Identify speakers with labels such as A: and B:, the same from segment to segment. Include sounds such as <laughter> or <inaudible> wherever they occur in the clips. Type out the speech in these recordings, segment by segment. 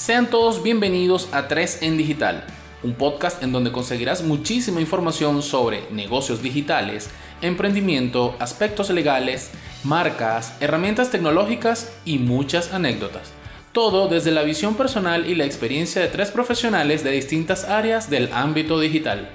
A: Sean todos bienvenidos a 3 en Digital, un podcast en donde conseguirás muchísima información sobre negocios digitales, emprendimiento, aspectos legales, marcas, herramientas tecnológicas y muchas anécdotas. Todo desde la visión personal y la experiencia de tres profesionales de distintas áreas del ámbito digital.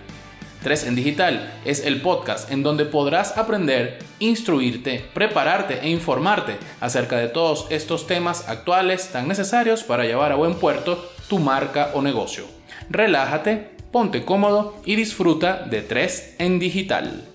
A: 3 en Digital es el podcast en donde podrás aprender, instruirte, prepararte e informarte acerca de todos estos temas actuales tan necesarios para llevar a buen puerto tu marca o negocio. Relájate, ponte cómodo y disfruta de 3 en Digital.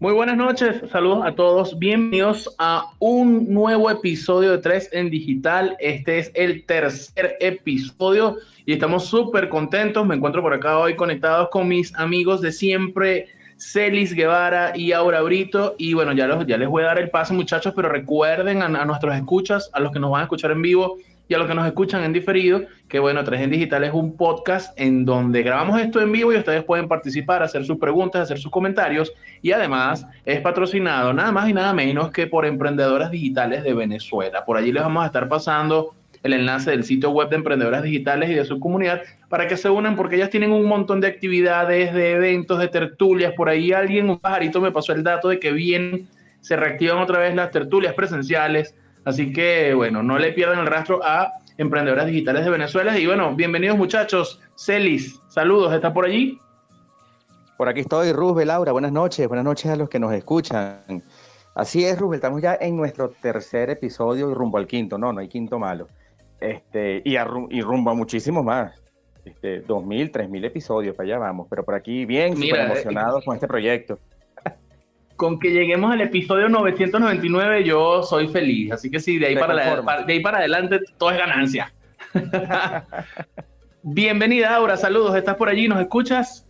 A: Muy buenas noches, saludos a todos, bienvenidos a un nuevo episodio de 3 en Digital. Este es el tercer episodio y estamos súper contentos. Me encuentro por acá hoy conectados con mis amigos de siempre, Celis Guevara y Aura Brito. Y bueno, ya, los, ya les voy a dar el paso muchachos, pero recuerden a, a nuestros escuchas, a los que nos van a escuchar en vivo, y a los que nos escuchan en diferido, que bueno, 3 en Digital es un podcast en donde grabamos esto en vivo y ustedes pueden participar, hacer sus preguntas, hacer sus comentarios y además es patrocinado nada más y nada menos que por Emprendedoras Digitales de Venezuela. Por allí les vamos a estar pasando el enlace del sitio web de Emprendedoras Digitales y de su comunidad para que se unan porque ellas tienen un montón de actividades, de eventos, de tertulias. Por ahí alguien, un pajarito me pasó el dato de que bien se reactivan otra vez las tertulias presenciales Así que, bueno, no le pierdan el rastro a Emprendedoras Digitales de Venezuela. Y bueno, bienvenidos muchachos. Celis, saludos, ¿está por allí?
B: Por aquí estoy, Rubel, Laura, buenas noches, buenas noches a los que nos escuchan. Así es, Rubel, estamos ya en nuestro tercer episodio y rumbo al quinto, no, no hay quinto malo. Este, y, y rumbo a muchísimos más. Este, 2.000, 3.000 episodios, para allá vamos, pero por aquí bien, súper emocionados con este proyecto
A: con que lleguemos al episodio 999 yo soy feliz. Así que sí, de ahí, para, de ahí para adelante todo es ganancia. <laughs> Bienvenida, Aura. Saludos. ¿Estás por allí? ¿Nos escuchas?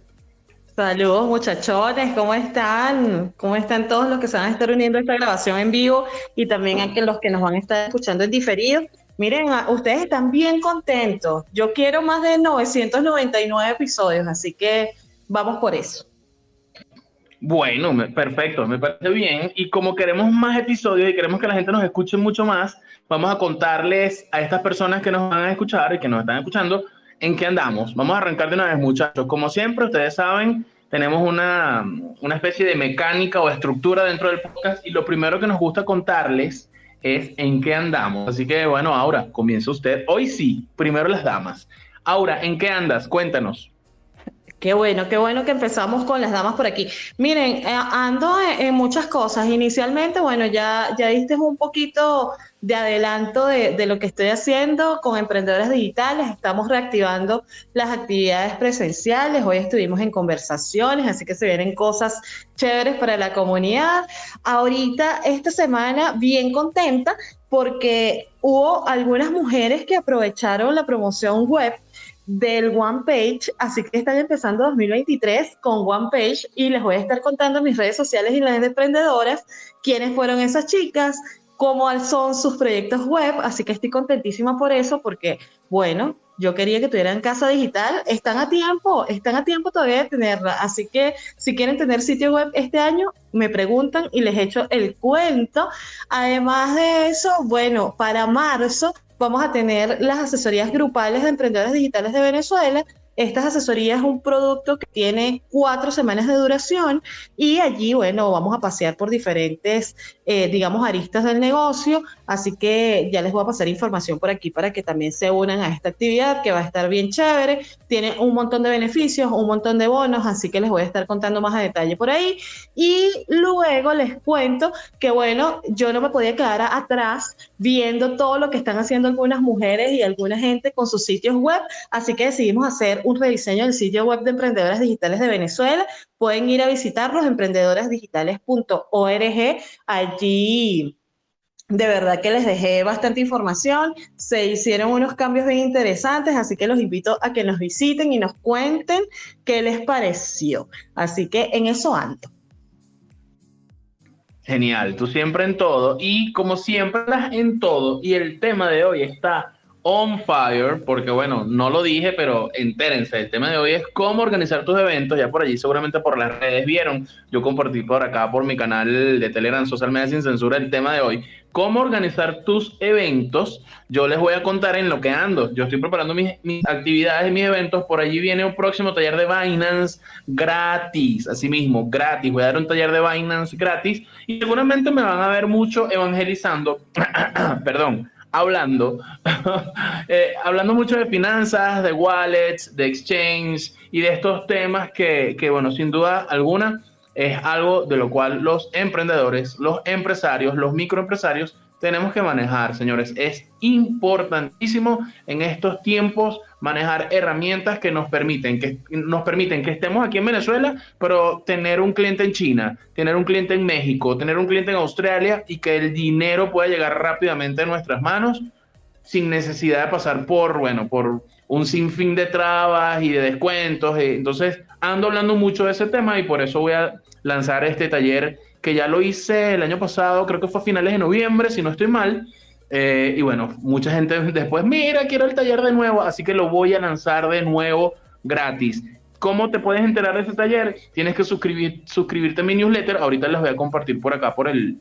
C: Saludos, muchachones. ¿Cómo están? ¿Cómo están todos los que se van a estar uniendo a esta grabación en vivo y también a los que nos van a estar escuchando en diferido? Miren, ustedes están bien contentos. Yo quiero más de 999 episodios, así que vamos por eso.
A: Bueno, perfecto, me parece bien. Y como queremos más episodios y queremos que la gente nos escuche mucho más, vamos a contarles a estas personas que nos van a escuchar y que nos están escuchando en qué andamos. Vamos a arrancar de una vez, muchachos. Como siempre, ustedes saben, tenemos una, una especie de mecánica o estructura dentro del podcast y lo primero que nos gusta contarles es en qué andamos. Así que, bueno, ahora comienza usted. Hoy sí, primero las damas. Aura, ¿en qué andas? Cuéntanos.
C: Qué bueno, qué bueno que empezamos con las damas por aquí. Miren, eh, ando en, muchas cosas. Inicialmente, bueno, ya, ya diste un poquito de adelanto de, de, lo que estoy haciendo con emprendedores digitales. Estamos reactivando las actividades presenciales. Hoy estuvimos en conversaciones, así que se vienen cosas chéveres para la comunidad. Ahorita, esta semana, bien contenta porque hubo algunas mujeres que aprovecharon la promoción web del One Page, así que están empezando 2023 con One Page y les voy a estar contando mis redes sociales y las de emprendedoras quiénes fueron esas chicas, cómo son sus proyectos web, así que estoy contentísima por eso porque, bueno, yo quería que tuvieran casa digital, están a tiempo, están a tiempo todavía de tenerla, así que si quieren tener sitio web este año, me preguntan y les echo el cuento. Además de eso, bueno, para marzo vamos a tener las asesorías grupales de emprendedores digitales de Venezuela. Estas asesorías es un producto que tiene cuatro semanas de duración y allí, bueno, vamos a pasear por diferentes, eh, digamos, aristas del negocio. Así que ya les voy a pasar información por aquí para que también se unan a esta actividad que va a estar bien chévere. Tiene un montón de beneficios, un montón de bonos, así que les voy a estar contando más a detalle por ahí. Y luego les cuento que, bueno, yo no me podía quedar atrás viendo todo lo que están haciendo algunas mujeres y alguna gente con sus sitios web, así que decidimos hacer un rediseño del sitio web de emprendedoras digitales de Venezuela. Pueden ir a visitarlos, emprendedorasdigitales.org. Allí de verdad que les dejé bastante información, se hicieron unos cambios bien interesantes, así que los invito a que nos visiten y nos cuenten qué les pareció. Así que en eso ando.
A: Genial, tú siempre en todo y como siempre en todo y el tema de hoy está on fire, porque bueno, no lo dije, pero entérense, el tema de hoy es cómo organizar tus eventos, ya por allí seguramente por las redes vieron, yo compartí por acá por mi canal de Telegram Social Media Sin Censura el tema de hoy, cómo organizar tus eventos, yo les voy a contar en lo que ando, yo estoy preparando mis, mis actividades mis eventos, por allí viene un próximo taller de Binance gratis, así mismo, gratis, voy a dar un taller de Binance gratis y seguramente me van a ver mucho evangelizando, <clears throat> perdón, hablando, <laughs> eh, hablando mucho de finanzas, de wallets, de exchange y de estos temas que, que, bueno, sin duda alguna es algo de lo cual los emprendedores, los empresarios, los microempresarios tenemos que manejar, señores. Es importantísimo en estos tiempos manejar herramientas que nos permiten que nos permiten que estemos aquí en Venezuela, pero tener un cliente en China, tener un cliente en México, tener un cliente en Australia y que el dinero pueda llegar rápidamente a nuestras manos sin necesidad de pasar por, bueno, por un sinfín de trabas y de descuentos. Entonces, ando hablando mucho de ese tema y por eso voy a lanzar este taller que ya lo hice el año pasado, creo que fue a finales de noviembre, si no estoy mal. Eh, y bueno, mucha gente después, mira, quiero el taller de nuevo, así que lo voy a lanzar de nuevo gratis. ¿Cómo te puedes enterar de ese taller? Tienes que suscribir, suscribirte a mi newsletter. Ahorita les voy a compartir por acá, por el,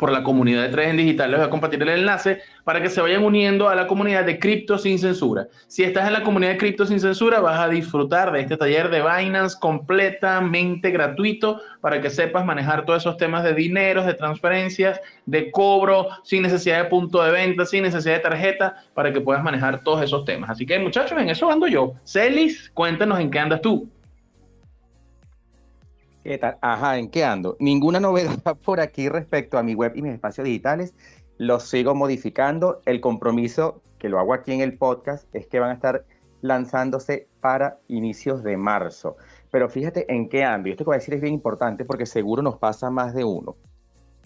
A: por la comunidad de 3 en Digital. Les voy a compartir el enlace para que se vayan uniendo a la comunidad de Cripto Sin Censura. Si estás en la comunidad de Cripto Sin Censura, vas a disfrutar de este taller de Binance completamente gratuito para que sepas manejar todos esos temas de dineros, de transferencias, de cobro, sin necesidad de punto de venta, sin necesidad de tarjeta, para que puedas manejar todos esos temas. Así que, muchachos, en eso ando yo. Celis, cuéntanos en qué andas tú.
B: ¿Qué tal? Ajá, ¿en qué ando? Ninguna novedad <laughs> por aquí respecto a mi web y mis espacios digitales. Los sigo modificando. El compromiso, que lo hago aquí en el podcast, es que van a estar lanzándose para inicios de marzo. Pero fíjate en qué ando. Y esto que voy a decir es bien importante porque seguro nos pasa más de uno.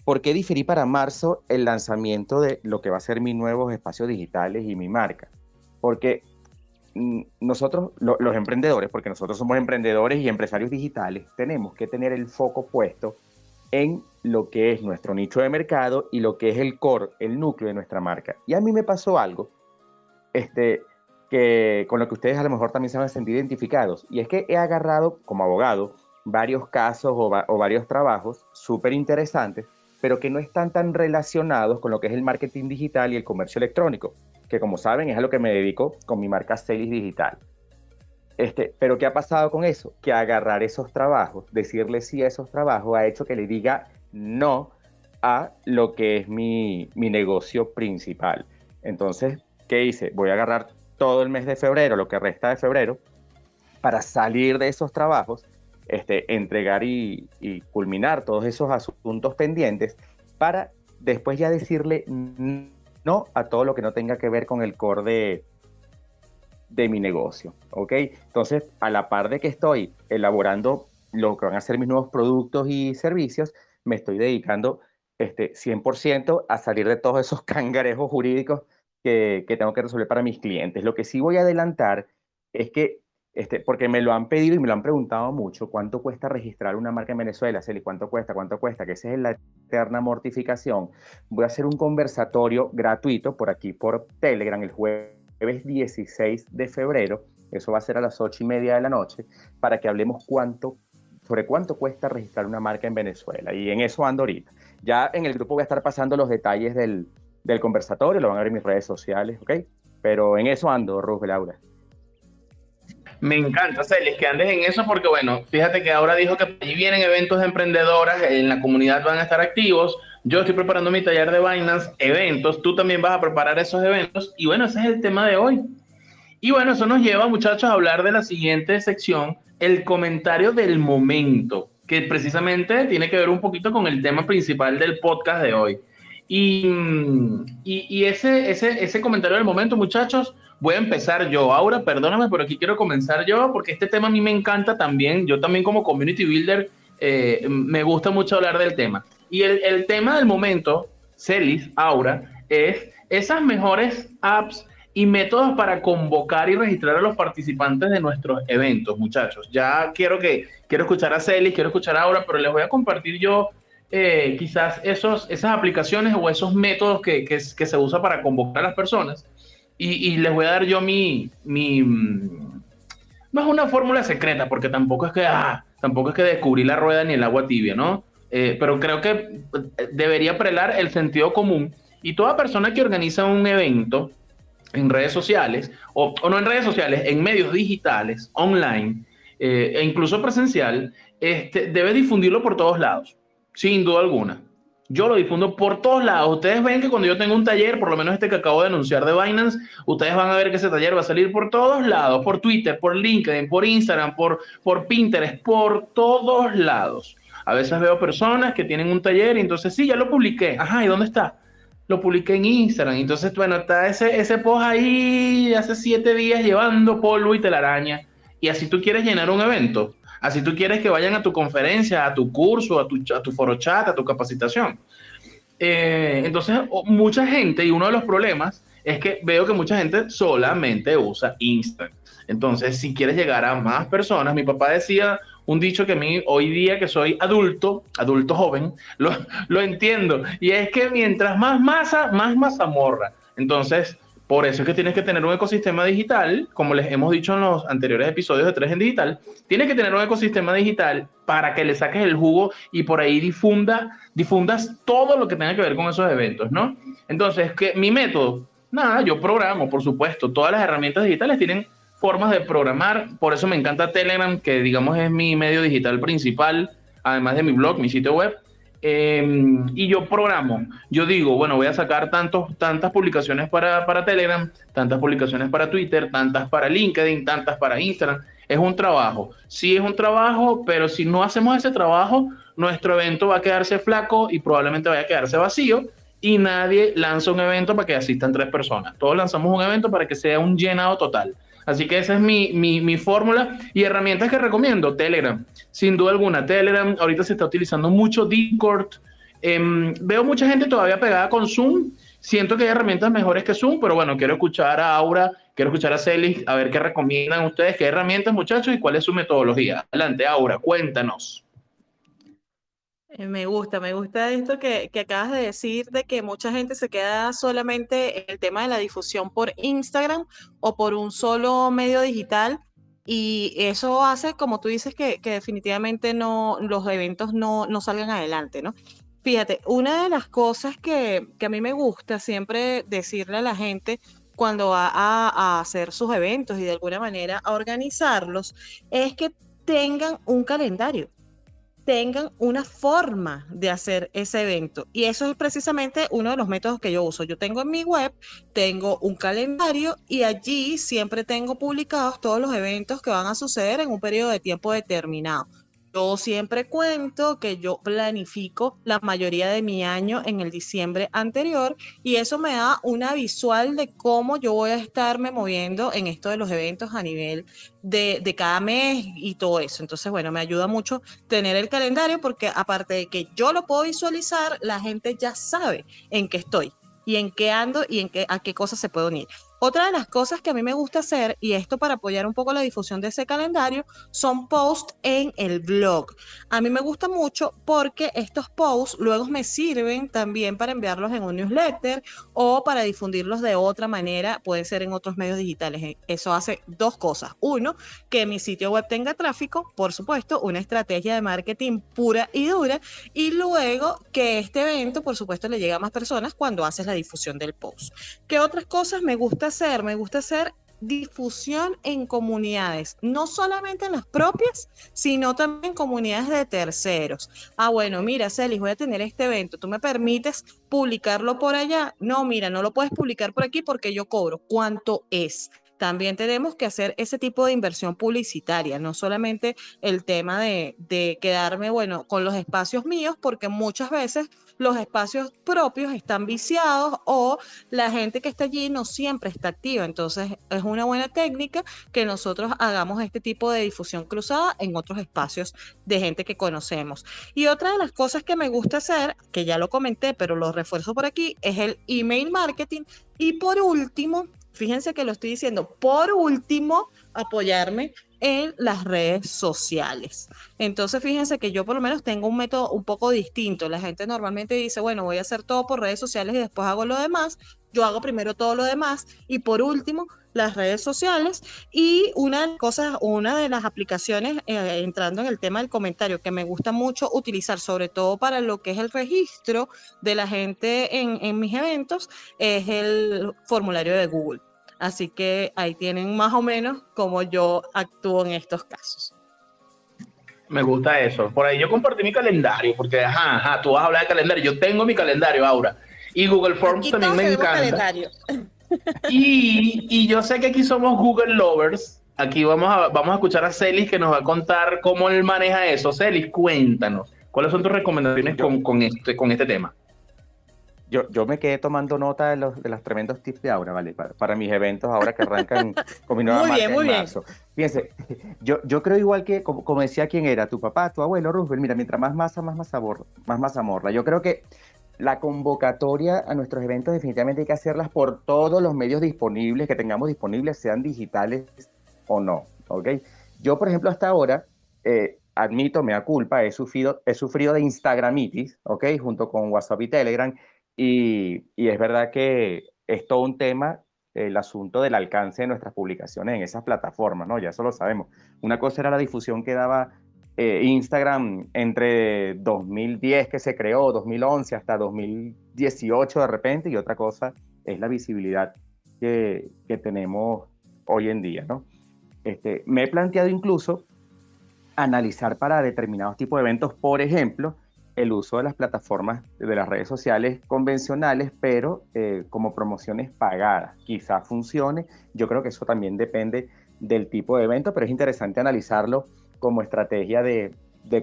B: ¿Por qué diferí para marzo el lanzamiento de lo que va a ser mis nuevos espacios digitales y mi marca? Porque Mm, nosotros, los emprendedores, porque nosotros somos emprendedores y empresarios digitales, tenemos que tener el foco puesto en lo que es nuestro nicho de mercado y lo que es el core, el núcleo de nuestra marca. Y a mí me pasó algo este, que con lo que ustedes a lo mejor también se van a sentir identificados, y es que he agarrado como abogado varios casos o, o varios trabajos súper interesantes, pero que no están tan relacionados con lo que es el marketing digital y el comercio electrónico que como saben es a lo que me dedico con mi marca Celis Digital. Este, pero ¿qué ha pasado con eso? Que agarrar esos trabajos, decirle sí a esos trabajos, ha hecho que le diga no a lo que es mi, mi negocio principal. Entonces, ¿qué hice? Voy a agarrar todo el mes de febrero, lo que resta de febrero, para salir de esos trabajos, este, entregar y, culminar todos esos asuntos pendientes, para después ya decirle no a todo lo que no tenga que ver con el core de, mi negocio, ¿ok? Entonces, a la par de que estoy elaborando lo que van a ser mis nuevos productos y servicios, me estoy dedicando este, 100% a salir de todos esos <laughs> cangarejos jurídicos que, que, tengo que resolver para mis clientes. Lo que sí voy a adelantar es que este, porque me lo han pedido y me lo han preguntado mucho, ¿cuánto cuesta registrar una marca en Venezuela? Celi, ¿cuánto cuesta? ¿Cuánto cuesta? Que esa es la eterna mortificación. Voy a hacer un conversatorio gratuito por aquí, por Telegram, el jueves 16 de febrero. Eso va a ser a las 8 y media de la noche, para que hablemos cuánto, sobre cuánto cuesta registrar una marca en Venezuela. Y en eso ando ahorita. Ya en el grupo voy a estar pasando los detalles del, del conversatorio, lo van a ver en mis redes sociales, ¿ok? Pero en eso ando, Ruz Laura.
A: Me encanta, Celis, que andes en eso porque, bueno, fíjate que ahora dijo que allí vienen eventos de emprendedoras, en la comunidad van a estar activos. Yo estoy preparando mi taller de Binance, eventos, tú también vas a preparar esos eventos y bueno, ese es el tema de hoy. Y bueno, eso nos lleva, muchachos, a hablar de la siguiente sección, el comentario del momento, que precisamente tiene que ver un poquito con el tema principal del podcast de hoy. Y, y, y ese, ese, ese comentario del momento, muchachos, voy a empezar yo. Ahora, perdóname, pero aquí quiero comenzar yo porque este tema a mí me encanta también. Yo también como community builder eh, me gusta mucho hablar del tema. Y el, el tema del momento, Celis, Aura, es esas mejores apps y métodos para convocar y registrar a los participantes de nuestros eventos, muchachos. Ya quiero que quiero escuchar a Celis, quiero escuchar a Aura, pero les voy a compartir yo eh, quizás esos, esas aplicaciones o esos métodos que, que, que se usa para convocar a las personas y, les voy a dar yo mi, mi, mm, no es una fórmula secreta, porque tampoco es que, ah, tampoco es que descubrí la rueda ni el agua tibia, ¿no? Eh, pero creo que eh, debería prelar el sentido común y toda persona que organiza un evento en redes sociales, o, no en redes sociales, en medios digitales, online, eh, e incluso presencial, este, debe difundirlo por todos lados, sin duda alguna. Yo lo difundo por todos lados. Ustedes ven que cuando yo tengo un taller, por lo menos este que acabo de anunciar de Binance, ustedes van a ver que ese taller va a salir por todos lados, por Twitter, por LinkedIn, por Instagram, por, por Pinterest, por todos lados. A veces veo personas que tienen un taller y entonces, sí, ya lo publiqué. Ajá, ¿y dónde está? Lo publiqué en Instagram. Entonces, bueno, está ese, ese post ahí hace siete días llevando polvo y telaraña. Y así tú quieres llenar un evento. Así tú quieres que vayan a tu conferencia, a tu curso, a tu, a tu foro chat, a tu capacitación. Eh, entonces, mucha gente, y uno de los problemas es que veo que mucha gente solamente usa Instagram. Entonces, si quieres llegar a más personas, mi papá decía un dicho que a mí hoy día que soy adulto, adulto joven, lo, lo entiendo. Y es que mientras más masa, más mazamorra. Entonces, por eso es que tienes que tener un ecosistema digital, como les hemos dicho en los anteriores episodios de 3 en Digital, tienes que tener un ecosistema digital para que le saques el jugo y por ahí difunda, difundas todo lo que tenga que ver con esos eventos, ¿no? Entonces, que mi método, nada, yo programo, por supuesto, todas las herramientas digitales tienen formas de programar, por eso me encanta Telegram, que digamos es mi medio digital principal, además de mi blog, mi sitio web, Em, y yo programo, yo digo, bueno, voy a sacar tantos, tantas publicaciones para, para Telegram, tantas publicaciones para Twitter, tantas para LinkedIn, tantas para Instagram. Es un trabajo. Sí es un trabajo, pero si no hacemos ese trabajo, nuestro evento va a quedarse flaco y probablemente vaya a quedarse vacío y nadie lanza un evento para que asistan tres personas. Todos lanzamos un evento para que sea un llenado total. Así que esa es mi, mi, mi fórmula y herramientas que recomiendo. Telegram, sin duda alguna. Telegram, ahorita se está utilizando mucho Discord. Em, veo mucha gente todavía pegada con Zoom. Siento que hay herramientas mejores que Zoom, pero bueno, quiero escuchar a Aura, quiero escuchar a Celis, a ver qué recomiendan ustedes, qué herramientas, muchachos, y cuál es su metodología. Adelante, Aura, cuéntanos.
C: Eh, me gusta, me gusta esto que, que, acabas de decir, de que mucha gente se queda solamente en el tema de la difusión por Instagram o por un solo medio digital. Y eso hace, como tú dices, que, que definitivamente no, los eventos no, no, salgan adelante, ¿no? Fíjate, una de las cosas que, que, a mí me gusta siempre decirle a la gente cuando va a, a hacer sus eventos y de alguna manera a organizarlos es que tengan un calendario tengan una forma de hacer ese evento. Y eso es precisamente uno de los métodos que yo uso. Yo tengo en mi web, tengo un calendario y allí siempre tengo publicados todos los eventos que van a suceder en un periodo de tiempo determinado. Yo siempre cuento que yo planifico la mayoría de mi año en el diciembre anterior y eso me da una visual de cómo yo voy a estarme moviendo en esto de los eventos a nivel de, de, cada mes y todo eso. Entonces, bueno, me ayuda mucho tener el calendario porque aparte de que yo lo puedo visualizar, la gente ya sabe en qué estoy y en qué ando y en qué, a qué cosas se puede unir. Otra de las cosas que a mí me gusta hacer, y esto para apoyar un poco la difusión de ese calendario, son posts en el blog. A mí me gusta mucho porque estos posts luego me sirven también para enviarlos en un newsletter o para difundirlos de otra manera, puede ser en otros medios digitales. Eh, eso hace dos cosas. Uno, que mi sitio web tenga tráfico, por supuesto, una estrategia de marketing pura y dura, y luego que este evento, por supuesto, le llegue a más personas cuando haces la difusión del post. ¿Qué otras cosas me gusta hacer? Me gusta hacer difusión en comunidades, no solamente en las propias, sino también comunidades de terceros. Ah, bueno, mira, Celis, voy a tener este evento, ¿tú me permites publicarlo por allá? No, mira, no lo puedes publicar por aquí porque yo cobro. ¿Cuánto es? también tenemos que hacer ese tipo de inversión publicitaria, no solamente el tema de, de, quedarme, bueno, con los espacios míos, porque muchas veces los espacios propios están viciados o la gente que está allí no siempre está activa. Entonces es una buena técnica que nosotros hagamos este tipo de difusión cruzada en otros espacios de gente que conocemos. Y otra de las cosas que me gusta hacer, que ya lo comenté, pero lo refuerzo por aquí, es el email marketing. Y por último, fíjense que lo estoy diciendo, por último, apoyarme en las redes sociales. Entonces, fíjense que yo por lo menos tengo un método un poco distinto. La gente normalmente dice, bueno, voy a hacer todo por redes sociales y después hago lo demás. yo hago primero todo lo demás y por último las redes sociales y una de las cosas, una de las aplicaciones, eh, entrando en el tema del comentario, que me gusta mucho utilizar, sobre todo para lo que es el registro de la gente en, en mis eventos, es el formulario de Google. Así que ahí tienen más o menos cómo yo actúo en estos casos.
A: Me gusta eso. Por ahí yo compartí mi calendario, porque ajá, ajá, tú vas a hablar de calendario. Yo tengo mi calendario, Aura. Y Google Forms también me encanta. Y, y, yo sé que aquí somos Google Lovers. Aquí vamos a, vamos a escuchar a Celis que nos va a contar cómo él maneja eso. Celis, cuéntanos. ¿Cuáles son tus recomendaciones con, con, este, con este tema?
B: Yo, yo me quedé tomando nota de los, de los tremendos tips de Aura, ¿vale? Para, mis eventos ahora que arrancan <laughs> con mi nueva muy bien, muy Bien. Fíjense, yo, yo creo igual que, como, decía quién era, tu papá, tu abuelo, Roosevelt, mira, mientras más masa, más masa, más masa morla. Yo creo que la convocatoria a nuestros eventos definitivamente hay que hacerlas por todos los medios disponibles que tengamos disponibles, sean digitales o no, ¿ok? Yo, por ejemplo, hasta ahora, eh, admito, me da culpa, he sufrido, he sufrido de Instagramitis, ¿ok? Junto con WhatsApp y Telegram, y, es verdad que es todo un tema el asunto del alcance de nuestras publicaciones en esas plataformas, ¿no? Ya eso lo sabemos. Una cosa era la difusión que daba eh, Instagram entre 2010 que se creó, 2011 hasta 2018 de repente, y otra cosa es la visibilidad que, que tenemos hoy en día, ¿no? Este, me he planteado incluso analizar para determinados tipos de eventos, por ejemplo, el uso de las plataformas de las redes sociales convencionales, pero eh, como promociones pagadas. Quizás funcione, yo creo que eso también depende del tipo de evento, pero es interesante analizarlo como estrategia de,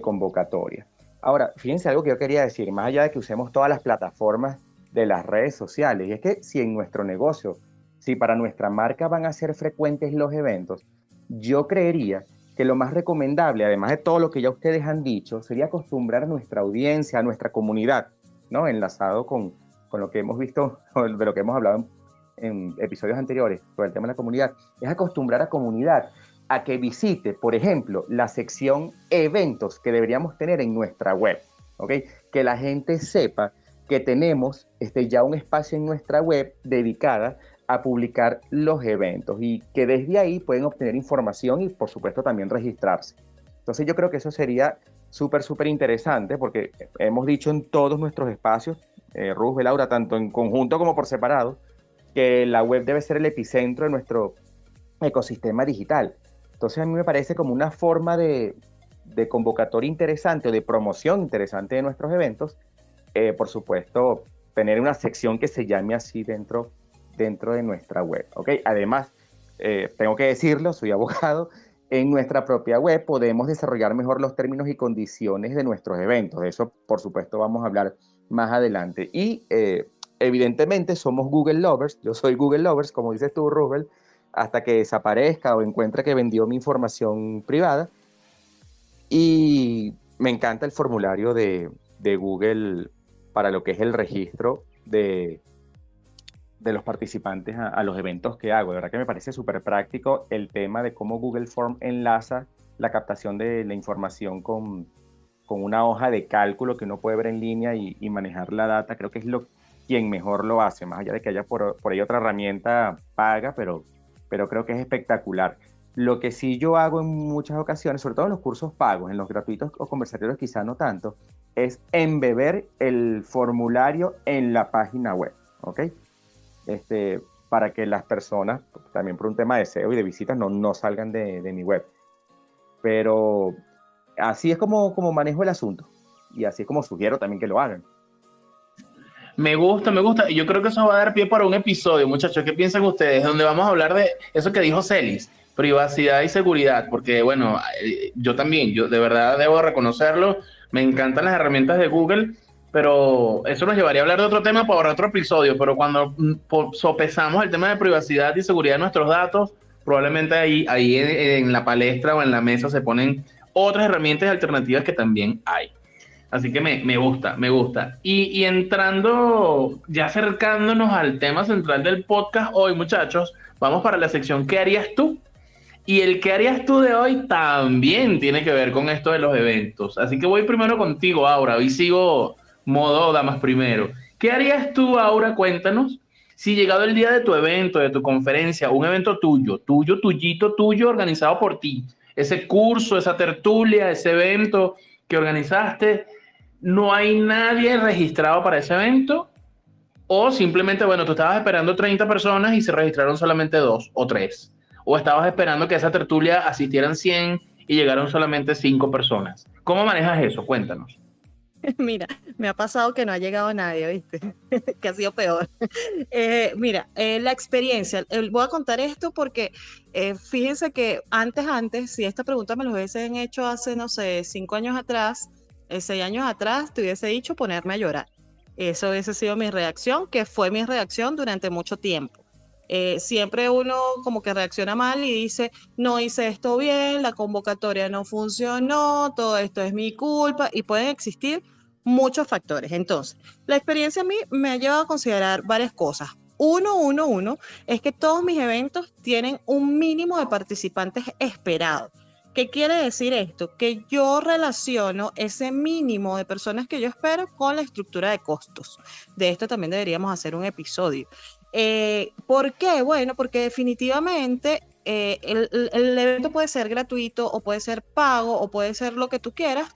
B: convocatoria. Ahora, fíjense algo que yo quería decir, más allá de que usemos todas las plataformas de las redes sociales, y es que si en nuestro negocio, si para nuestra marca van a ser frecuentes los eventos, yo creería que lo más recomendable, además de todo lo que ya ustedes han dicho, sería acostumbrar a nuestra audiencia, a nuestra comunidad, ¿no? Enlazado con, con lo que hemos visto, <laughs> de lo que hemos hablado en, episodios anteriores sobre el tema de la comunidad, es acostumbrar a comunidad a que visite, por ejemplo, la sección eventos que deberíamos tener en nuestra web, ¿ok? Que la gente sepa que tenemos este, ya un espacio en nuestra web dedicada a publicar los eventos y que desde ahí pueden obtener información y por supuesto también registrarse. Entonces yo creo que eso sería súper, súper interesante porque hemos dicho en todos nuestros espacios, eh, Ruz, Laura, tanto en conjunto como por separado, que la web debe ser el epicentro de nuestro ecosistema digital. Entonces a mí me parece como una forma de, de convocatoria interesante o de promoción interesante de nuestros eventos, eh, por supuesto, tener una sección que se llame así dentro dentro de nuestra web. ¿ok? Además, eh, tengo que decirlo, soy abogado, en nuestra propia web podemos desarrollar mejor los términos y condiciones de nuestros eventos. De eso, por supuesto, vamos a hablar más adelante. Y eh, evidentemente somos Google Lovers, yo soy Google Lovers, como dices tú, Rubel, hasta que desaparezca o encuentre que vendió mi información privada. Y me encanta el formulario de, de Google para lo que es el registro de, de los participantes a, los eventos que hago. De verdad que me parece súper práctico el tema de cómo Google Form enlaza la captación de la información con, con una hoja de cálculo que uno puede ver en línea y, manejar la data. Creo que es lo quien mejor lo hace, más allá de que haya por, por ahí otra herramienta paga, pero, pero creo que es espectacular. Lo que sí yo hago en muchas ocasiones, sobre todo en los cursos pagos, en los gratuitos o conversatorios quizá no tanto, es embeber el formulario en la página web, ¿ok? Este, para que las personas, también por un tema de SEO y de visitas, no, no salgan de, de mi web. Pero así es como, como manejo el asunto y así es como sugiero también que lo hagan.
A: Me gusta, me gusta. Yo creo que eso va a dar pie para un episodio, muchachos. ¿Qué piensan ustedes? Donde vamos a hablar de eso que dijo Celis, privacidad y seguridad. Porque, bueno, eh, yo también, yo de verdad debo reconocerlo. Me encantan las herramientas de Google pero eso nos llevaría a hablar de otro tema para otro episodio, pero cuando mm, sopesamos el tema de privacidad y seguridad de nuestros datos, probablemente ahí, ahí en, la palestra o en la mesa se ponen otras herramientas alternativas que también hay. Así que me, me gusta, me gusta. Y, y, entrando, ya acercándonos al tema central del podcast hoy, muchachos, vamos para la sección ¿Qué harías tú? Y el ¿Qué harías tú de hoy? También tiene que ver con esto de los eventos. Así que voy primero contigo, Aura. Hoy sigo modo damas primero. ¿Qué harías tú, Aura? Cuéntanos. si llegado el día de tu evento, de tu conferencia, un evento tuyo, tuyo, tuyito, tuyo, organizado por ti, ese curso, esa tertulia, ese evento que organizaste, no hay nadie registrado para ese evento, o simplemente, bueno, tú estabas esperando 30 personas y se registraron solamente dos o tres, o estabas esperando que esa tertulia asistieran 100 y llegaron solamente 5 personas. ¿Cómo manejas eso? Cuéntanos. <laughs>
C: Mira, me ha pasado que no ha llegado nadie, ¿viste? <laughs> que ha sido peor. <laughs> Eh, mira, eh, la experiencia, voy a contar esto porque eh, fíjense que antes, antes, si esta pregunta me lo hubiesen hecho hace, no sé, cinco años atrás, seis años atrás, te hubiese dicho ponerme a llorar. Eso hubiese sido mi reacción, que fue mi reacción durante mucho tiempo. Siempre uno como que reacciona mal y dice, no hice esto bien, la convocatoria no funcionó, todo esto es mi culpa y pueden existir muchos factores. Entonces, la experiencia a mí me ha llevado a considerar varias cosas. Uno, uno, uno, es que todos mis eventos tienen un mínimo de participantes esperado. ¿Qué quiere decir esto? Que yo relaciono ese mínimo de personas que yo espero con la estructura de costos. De esto también deberíamos hacer un episodio. Eh, ¿Por qué? Bueno, porque definitivamente eh, el evento puede ser gratuito o puede ser pago o puede ser lo que tú quieras,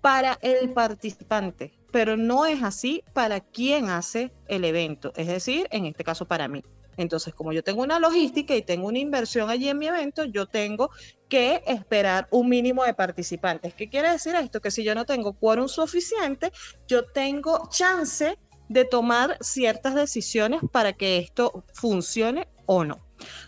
C: para el participante, pero no es así para quien hace el evento, es decir, en este caso para mí. Entonces, como yo tengo una logística y tengo una inversión allí en mi evento, yo tengo que esperar un mínimo de participantes. ¿Qué quiere decir esto? Que si yo no tengo quórum suficiente, yo tengo chance de tomar ciertas decisiones para que esto funcione o no.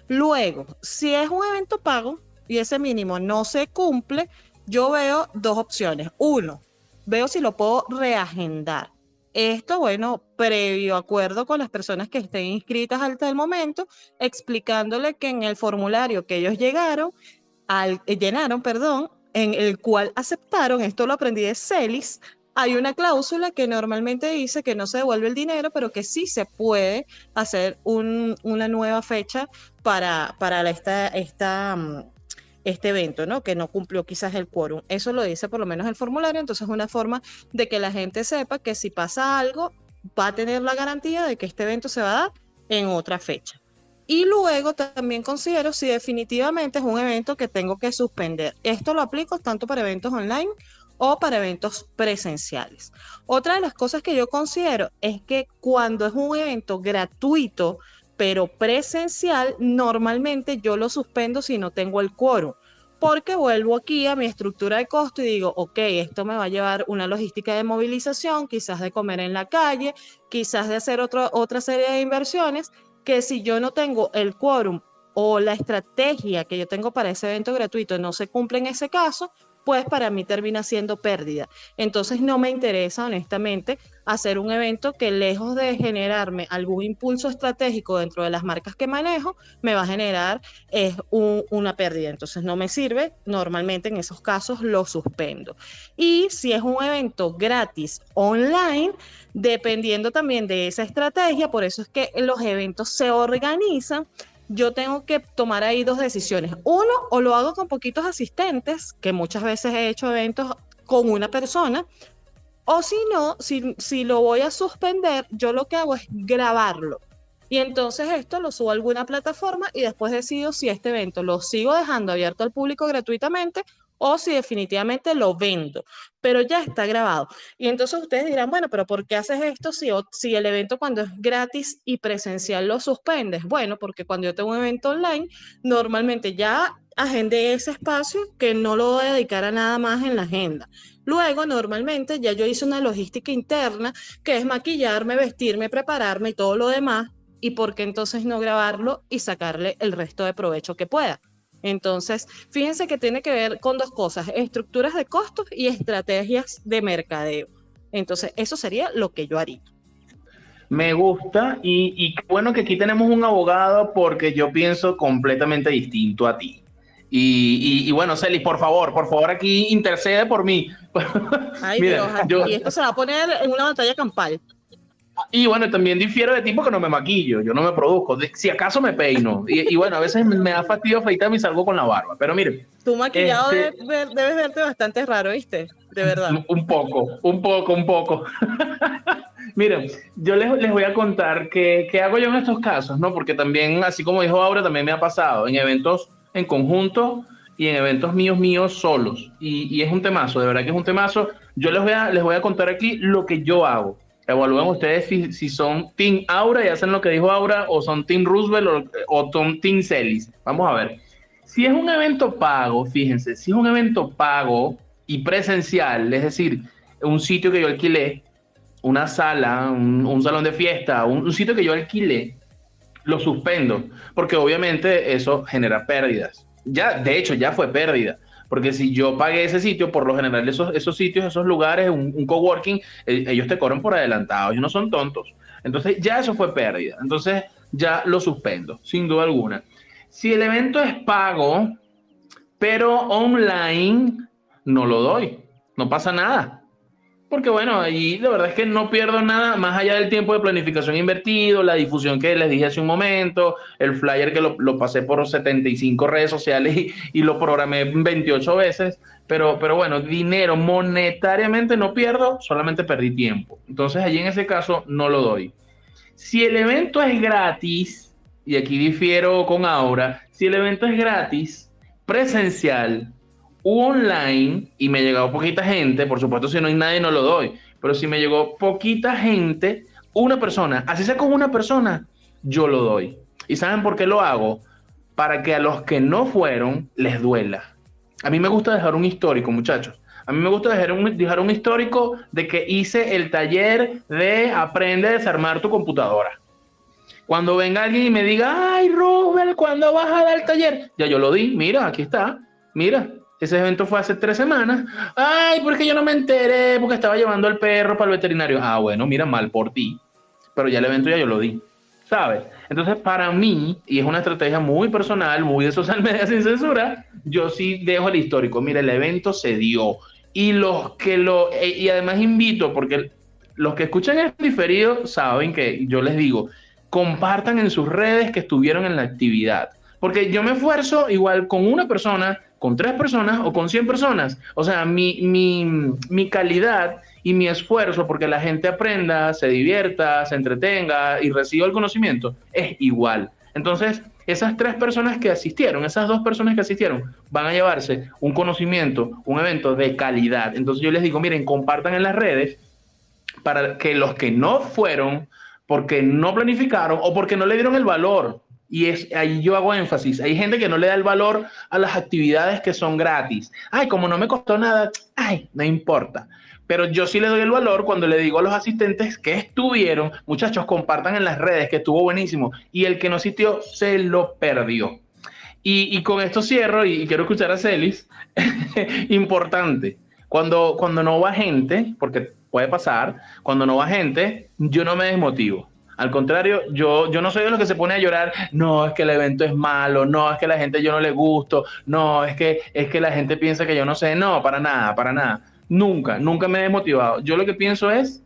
C: Luego, si es un evento pago y ese mínimo no se cumple, yo veo dos opciones. Uno, veo si lo puedo reagendar. Esto, bueno, previo acuerdo con las personas que estén inscritas hasta el momento, explicándole que en el formulario que ellos llegaron, eh, llenaron, perdón, en el cual aceptaron, esto lo aprendí de Celis, hay una cláusula que normalmente dice que no se devuelve el dinero, pero que sí se puede hacer una nueva fecha para, para esta, mm, este evento, ¿no? Que no cumplió quizás el quórum. Eso lo dice por lo menos el formulario, entonces es una forma de que la gente sepa que si pasa algo, va a tener la garantía de que este evento se va a dar en otra fecha. Y luego también considero si definitivamente es un evento que tengo que suspender. Esto lo aplico tanto para eventos online o para eventos presenciales. Otra de las cosas que yo considero es que cuando es un evento gratuito, pero presencial normalmente yo lo suspendo si no tengo el quórum, porque vuelvo aquí a mi estructura de costo y digo, ok, esto me va a llevar una logística de movilización, quizás de comer en la calle, quizás de hacer otra serie de inversiones, que si yo no tengo el quórum o la estrategia que yo tengo para ese evento gratuito no se cumple en ese caso, pues para mí termina siendo pérdida. Entonces no me interesa honestamente hacer un evento que lejos de generarme algún impulso estratégico dentro de las marcas que manejo, me va a generar es una pérdida. Entonces no me sirve, normalmente en esos casos lo suspendo. Y si es un evento gratis online, dependiendo también de esa estrategia, por eso es que los eventos se organizan yo tengo que tomar ahí dos decisiones. Uno, o lo hago con poquitos asistentes, que muchas veces he hecho eventos con una persona, o si no, si, si lo voy a suspender, yo lo que hago es grabarlo. Y entonces esto lo subo a alguna plataforma y después decido si este evento lo sigo dejando abierto al público gratuitamente o si definitivamente lo vendo, pero ya está grabado. Y entonces ustedes dirán, bueno, pero ¿por qué haces esto si, el evento cuando es gratis y presencial lo suspendes? Bueno, porque cuando yo tengo un evento online, normalmente ya agendé ese espacio que no lo voy a dedicar a nada más en la agenda. Luego, normalmente ya yo hice una logística interna, que es maquillarme, vestirme, prepararme y todo lo demás. ¿Y por qué entonces no grabarlo y sacarle el resto de provecho que pueda? Entonces, fíjense que tiene que ver con dos cosas, estructuras de costos y estrategias de mercadeo. Entonces, eso sería lo que yo haría.
A: Me gusta y, qué bueno que aquí tenemos un abogado porque yo pienso completamente distinto a ti. Y, bueno, Celis, por favor, por favor, aquí intercede por mí. <laughs>
C: Ay, y esto se va a poner en una batalla campal.
A: Y bueno, también difiero de tipo que no me maquillo, yo no me produzco, si acaso me peino. Y, bueno, a veces me da fastidio afeitarme y salgo con la barba. Pero mire.
C: Tu maquillado este debes, verte bastante raro, ¿viste? De verdad.
A: Un poco, un poco, un poco. <laughs> Miren, yo les, les voy a contar qué, qué, hago yo en estos casos, ¿no? Porque también, así como dijo Aura, también me ha pasado en eventos en conjunto y en eventos míos, míos solos. Y, y es un temazo, de verdad que es un temazo. Yo les voy a, les voy a contar aquí lo que yo hago. Evalúen ustedes si, si, son Team Aura y hacen lo que dijo Aura, o son Team Roosevelt o, o son Team Celis. Vamos a ver. Si es un evento pago, fíjense, si es un evento pago y presencial, es decir, un sitio que yo alquilé, una sala, un, un salón de fiesta, un, un sitio que yo alquilé, lo suspendo, porque obviamente eso genera pérdidas. Ya, de hecho, ya fue pérdida. Porque si yo pagué ese sitio, por lo general esos, esos sitios, esos lugares, un, coworking, eh, ellos te cobran por adelantado, ellos no son tontos. Entonces ya eso fue pérdida. Entonces ya lo suspendo, sin duda alguna. Si el evento es pago, pero online, no lo doy. No pasa nada. Porque bueno, ahí la verdad es que no pierdo nada más allá del tiempo de planificación invertido, la difusión que les dije hace un momento, el flyer que lo, lo pasé por 75 redes sociales y, lo programé 28 veces. Pero, pero bueno, dinero monetariamente no pierdo, solamente perdí tiempo. Entonces allí en ese caso no lo doy. Si el evento es gratis, y aquí difiero con Aura, si el evento es gratis, presencial, online y me llegó poquita gente, por supuesto si no hay nadie no lo doy, pero si me llegó poquita gente, una persona, así sea con una persona, yo lo doy. ¿Y saben por qué lo hago? Para que a los que no fueron les duela. A mí me gusta dejar un histórico, muchachos. A mí me gusta dejar un, dejar un histórico de que hice el taller de aprende a desarmar tu computadora. Cuando venga alguien y me diga, ay, Rubel, ¿cuándo vas a dar el taller? Ya yo lo di, mira, aquí está, mira, ese evento fue hace tres semanas. Ay, porque yo no me enteré, porque estaba llevando al perro para el veterinario. Ah, bueno, mira, mal por ti. Pero ya el evento ya yo lo di. ¿Sabes? Entonces, para mí, y es una estrategia muy personal, muy de social <laughs> media sin censura, yo sí dejo el histórico. Mira, el evento se dio. Y los que lo. E, y además invito, porque los que escuchan el diferido saben que yo les digo, compartan en sus redes que estuvieron en la actividad. Porque yo me esfuerzo igual con una persona con tres personas o con 100 personas. O sea, mi, mi, mi, calidad y mi esfuerzo porque la gente aprenda, se divierta, se entretenga y reciba el conocimiento es igual. Entonces, esas tres personas que asistieron, esas dos personas que asistieron, van a llevarse un conocimiento, un evento de calidad. Entonces yo les digo, miren, compartan en las redes para que los que no fueron, porque no planificaron o porque no le dieron el valor y es, ahí yo hago énfasis. Hay gente que no le da el valor a las actividades que son gratis. Ay, como no me costó nada, ay, no importa. Pero yo sí le doy el valor cuando le digo a los asistentes que estuvieron, muchachos, compartan en las redes que estuvo buenísimo. Y el que no asistió se lo perdió. Y, con esto cierro y, y quiero escuchar a Celis. <laughs> Importante. Cuando, cuando no va gente, porque puede pasar, cuando no va gente, yo no me desmotivo al contrario, yo, yo no soy de los que se pone a llorar, no, es que el evento es malo, no, es que la gente yo no le gusto, no, es que, es que la gente piensa que yo no sé, no, para nada, para nada. Nunca, nunca me he desmotivado. Yo lo que pienso es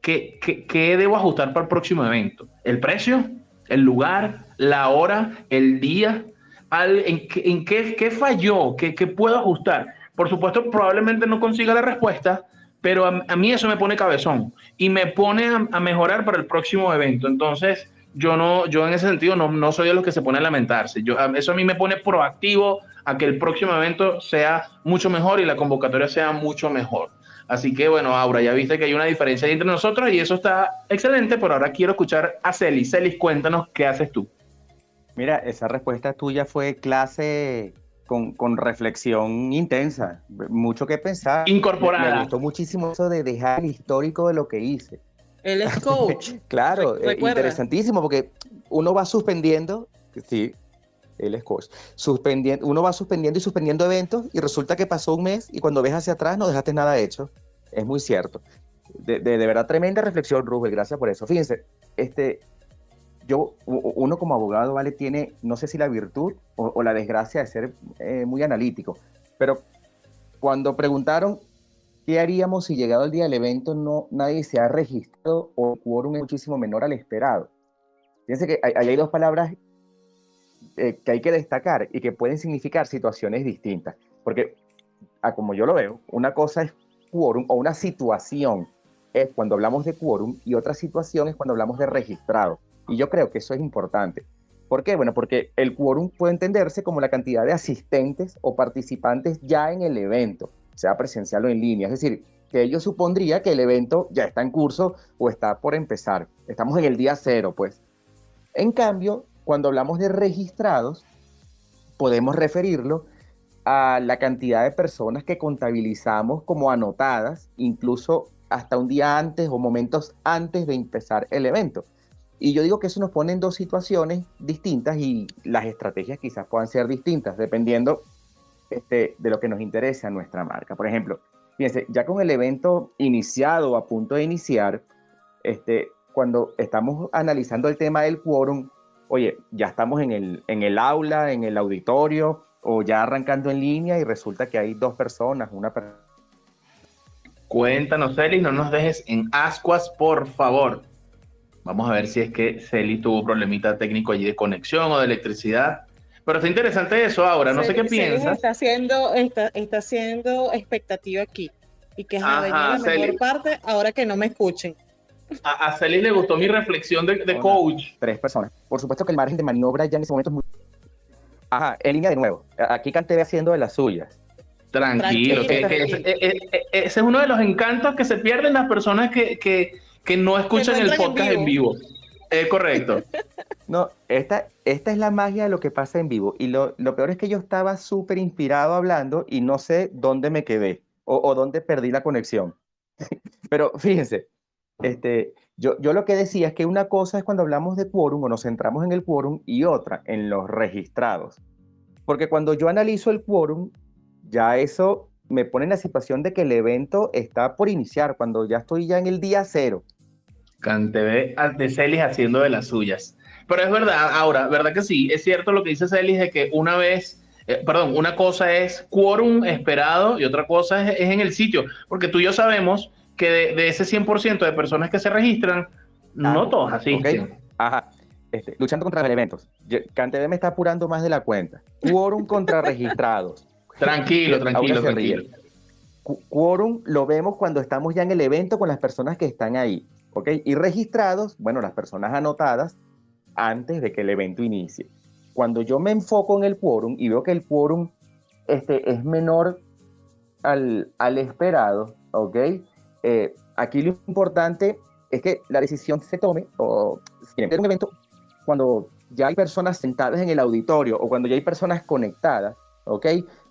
A: que, que, debo ajustar para el próximo evento. El precio, el lugar, la hora, el día, al, en, en qué, qué, falló, qué, qué puedo ajustar. Por supuesto, probablemente no consiga la respuesta, pero a, a, mí eso me pone cabezón y me pone a, mejorar para el próximo evento. Entonces, yo no, yo en ese sentido no, no soy de los que se pone a lamentarse. Yo, eso a mí me pone proactivo a que el próximo evento sea mucho mejor y la convocatoria sea mucho mejor. Así que bueno, Aura, ya viste que hay una diferencia entre nosotros y eso está excelente, pero ahora quiero escuchar a Celis. Celis, cuéntanos qué haces tú.
B: Mira, esa respuesta tuya fue clase con, con, reflexión intensa, mucho que pensar.
A: Incorporada.
B: Me, me, gustó muchísimo eso de dejar el histórico de lo que hice.
C: Él es coach. <laughs>
B: claro, eh, interesantísimo porque uno va suspendiendo, sí, él es coach, suspendiendo, uno va suspendiendo y suspendiendo eventos y resulta que pasó un mes y cuando ves hacia atrás no dejaste nada hecho. Es muy cierto. De, de, de verdad, tremenda reflexión, Rubel, gracias por eso. Fíjense, este, yo, uno como abogado, ¿vale? Tiene, no sé si la virtud o, o la desgracia de ser eh, muy analítico, pero cuando preguntaron qué haríamos si llegado el día del evento no, nadie se ha registrado o el quórum es muchísimo menor al esperado. Fíjense que hay, hay dos palabras eh, que hay que destacar y que pueden significar situaciones distintas, porque a como yo lo veo, una cosa es quórum o una situación es cuando hablamos de quórum y otra situación es cuando hablamos de registrado. Y yo creo que eso es importante. ¿Por qué? Bueno, porque el quórum puede entenderse como la cantidad de asistentes o participantes ya en el evento, sea presencial o en línea. Es decir, que ello supondría que el evento ya está en curso o está por empezar. Estamos en el día cero, pues. En cambio, cuando hablamos de registrados, podemos referirlo a la cantidad de personas que contabilizamos como anotadas, incluso hasta un día antes o momentos antes de empezar el evento. Y yo digo que eso nos pone en dos situaciones distintas y las estrategias quizás puedan ser distintas, dependiendo este, de lo que nos interese a nuestra marca. Por ejemplo, fíjense, ya con el evento iniciado o a punto de iniciar, este, cuando estamos analizando el tema del quórum, oye, ya estamos en el, en el aula, en el auditorio, o ya arrancando en línea y resulta que hay dos personas, una persona.
A: Cuéntanos, Celi, no nos dejes en ascuas, por favor. Vamos a ver si es que Celi tuvo problemita técnico allí de conexión o de electricidad. Pero está interesante eso ahora, no sé qué piensas.
C: Está haciendo, está, está haciendo expectativa aquí. Y que es la mejor parte ahora que no me escuchen.
A: A, a Celi le gustó mi reflexión de, de coach.
B: Tres personas. Por supuesto que el margen de maniobra ya en ese momento es muy Ajá, en línea de nuevo. Aquí Canteve haciendo de las suyas.
A: Tranquilo, que, ese, es uno de los encantos que se pierden las personas que, que, no escuchan el podcast en vivo. Es correcto. <laughs>
B: No, esta, esta es la magia de lo que pasa en vivo. Y lo, lo peor es que yo estaba súper inspirado hablando y no sé dónde me quedé o, o dónde perdí la conexión. <laughs> Pero fíjense, este, yo, yo lo que decía es que una cosa es cuando hablamos de quórum o nos centramos en el quórum y otra en los registrados. Porque cuando yo analizo el quórum, ya eso me pone en la situación de que el evento está por iniciar, cuando ya estoy ya en el día cero.
A: Cantebe de Celis haciendo de las suyas. Pero es verdad, ahora, ¿verdad que sí? Es cierto lo que dice Celis de que una vez, eh, perdón, una cosa es quórum esperado y otra cosa es, es, en el sitio, porque tú y yo sabemos que de, ese 100% de personas que se registran, no ah, todos asisten.
B: Ajá. Este, luchando contra los eventos. CanTV me está apurando más de la cuenta. Quórum <laughs> contra registrados.
A: Tranquilo, tranquilo, tranquilo.
B: Quórum lo vemos cuando estamos ya en el evento con las personas que están ahí. ¿Ok? Y registrados, bueno, las personas anotadas antes de que el evento inicie. Cuando yo me enfoco en el quórum y veo que el quórum este, es menor al, al esperado, ¿ok? Eh, aquí lo importante es que la decisión se tome, o si un evento, cuando ya hay personas sentadas en el auditorio o cuando ya hay personas conectadas, ¿ok?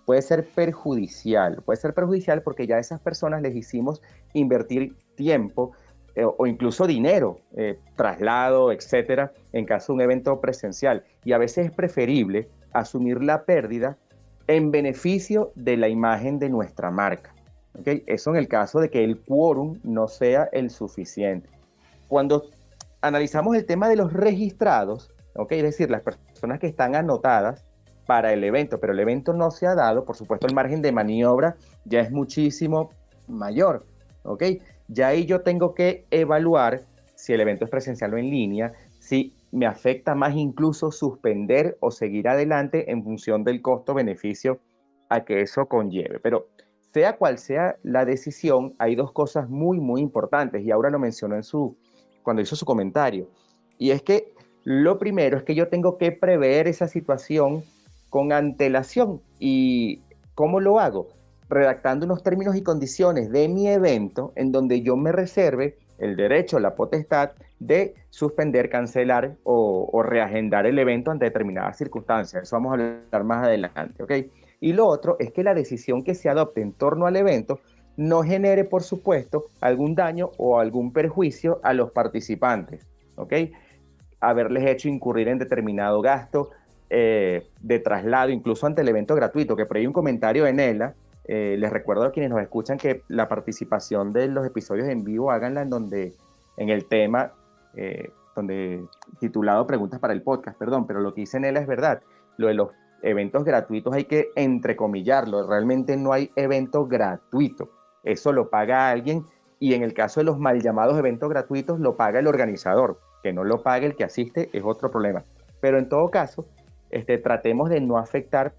B: Puede ser perjudicial, puede ser perjudicial porque ya a esas personas les hicimos invertir tiempo eh, o incluso dinero, eh, traslado, etcétera, en caso de un evento presencial. Y a veces es preferible asumir la pérdida en beneficio de la imagen de nuestra marca. Eso en el caso de que el quórum no sea el suficiente. Cuando analizamos el tema de los registrados, ¿okay? es decir, las personas que están anotadas para el evento, pero el evento no se ha dado, por supuesto el margen de maniobra ya es muchísimo mayor. ¿okay? Ya ahí yo tengo que evaluar si el evento es presencial o en línea, si me afecta más incluso suspender o seguir adelante en función del costo-beneficio a que eso conlleve. Pero sea cual sea la decisión, hay dos cosas muy, muy importantes, y ahora lo mencionó en su, cuando hizo su comentario. Y es que lo primero es que yo tengo que prever esa situación con antelación. ¿Y cómo lo hago? Redactando unos términos y condiciones de mi evento en donde yo me reserve el derecho, la potestad de suspender, cancelar o, reagendar el evento ante determinadas circunstancias. Eso vamos a hablar más adelante, ¿ok? Y lo otro es que la decisión que se adopte en torno al evento no genere, por supuesto, algún daño o algún perjuicio a los participantes, ¿ok? Haberles hecho incurrir en determinado gasto eh, de traslado, incluso ante el evento gratuito, que por ahí un comentario en ELA, eh, les recuerdo a quienes nos escuchan que la participación de los episodios en vivo háganla en donde, en el tema, eh, donde titulado Preguntas para el podcast, perdón, pero lo que dice ELA es verdad, lo de los eventos gratuitos hay que entrecomillarlo, realmente no hay evento gratuito, eso lo paga alguien y en el caso de los mal llamados eventos gratuitos lo paga el organizador, que no lo pague el que asiste es otro problema. Pero en todo caso, este, tratemos de no afectar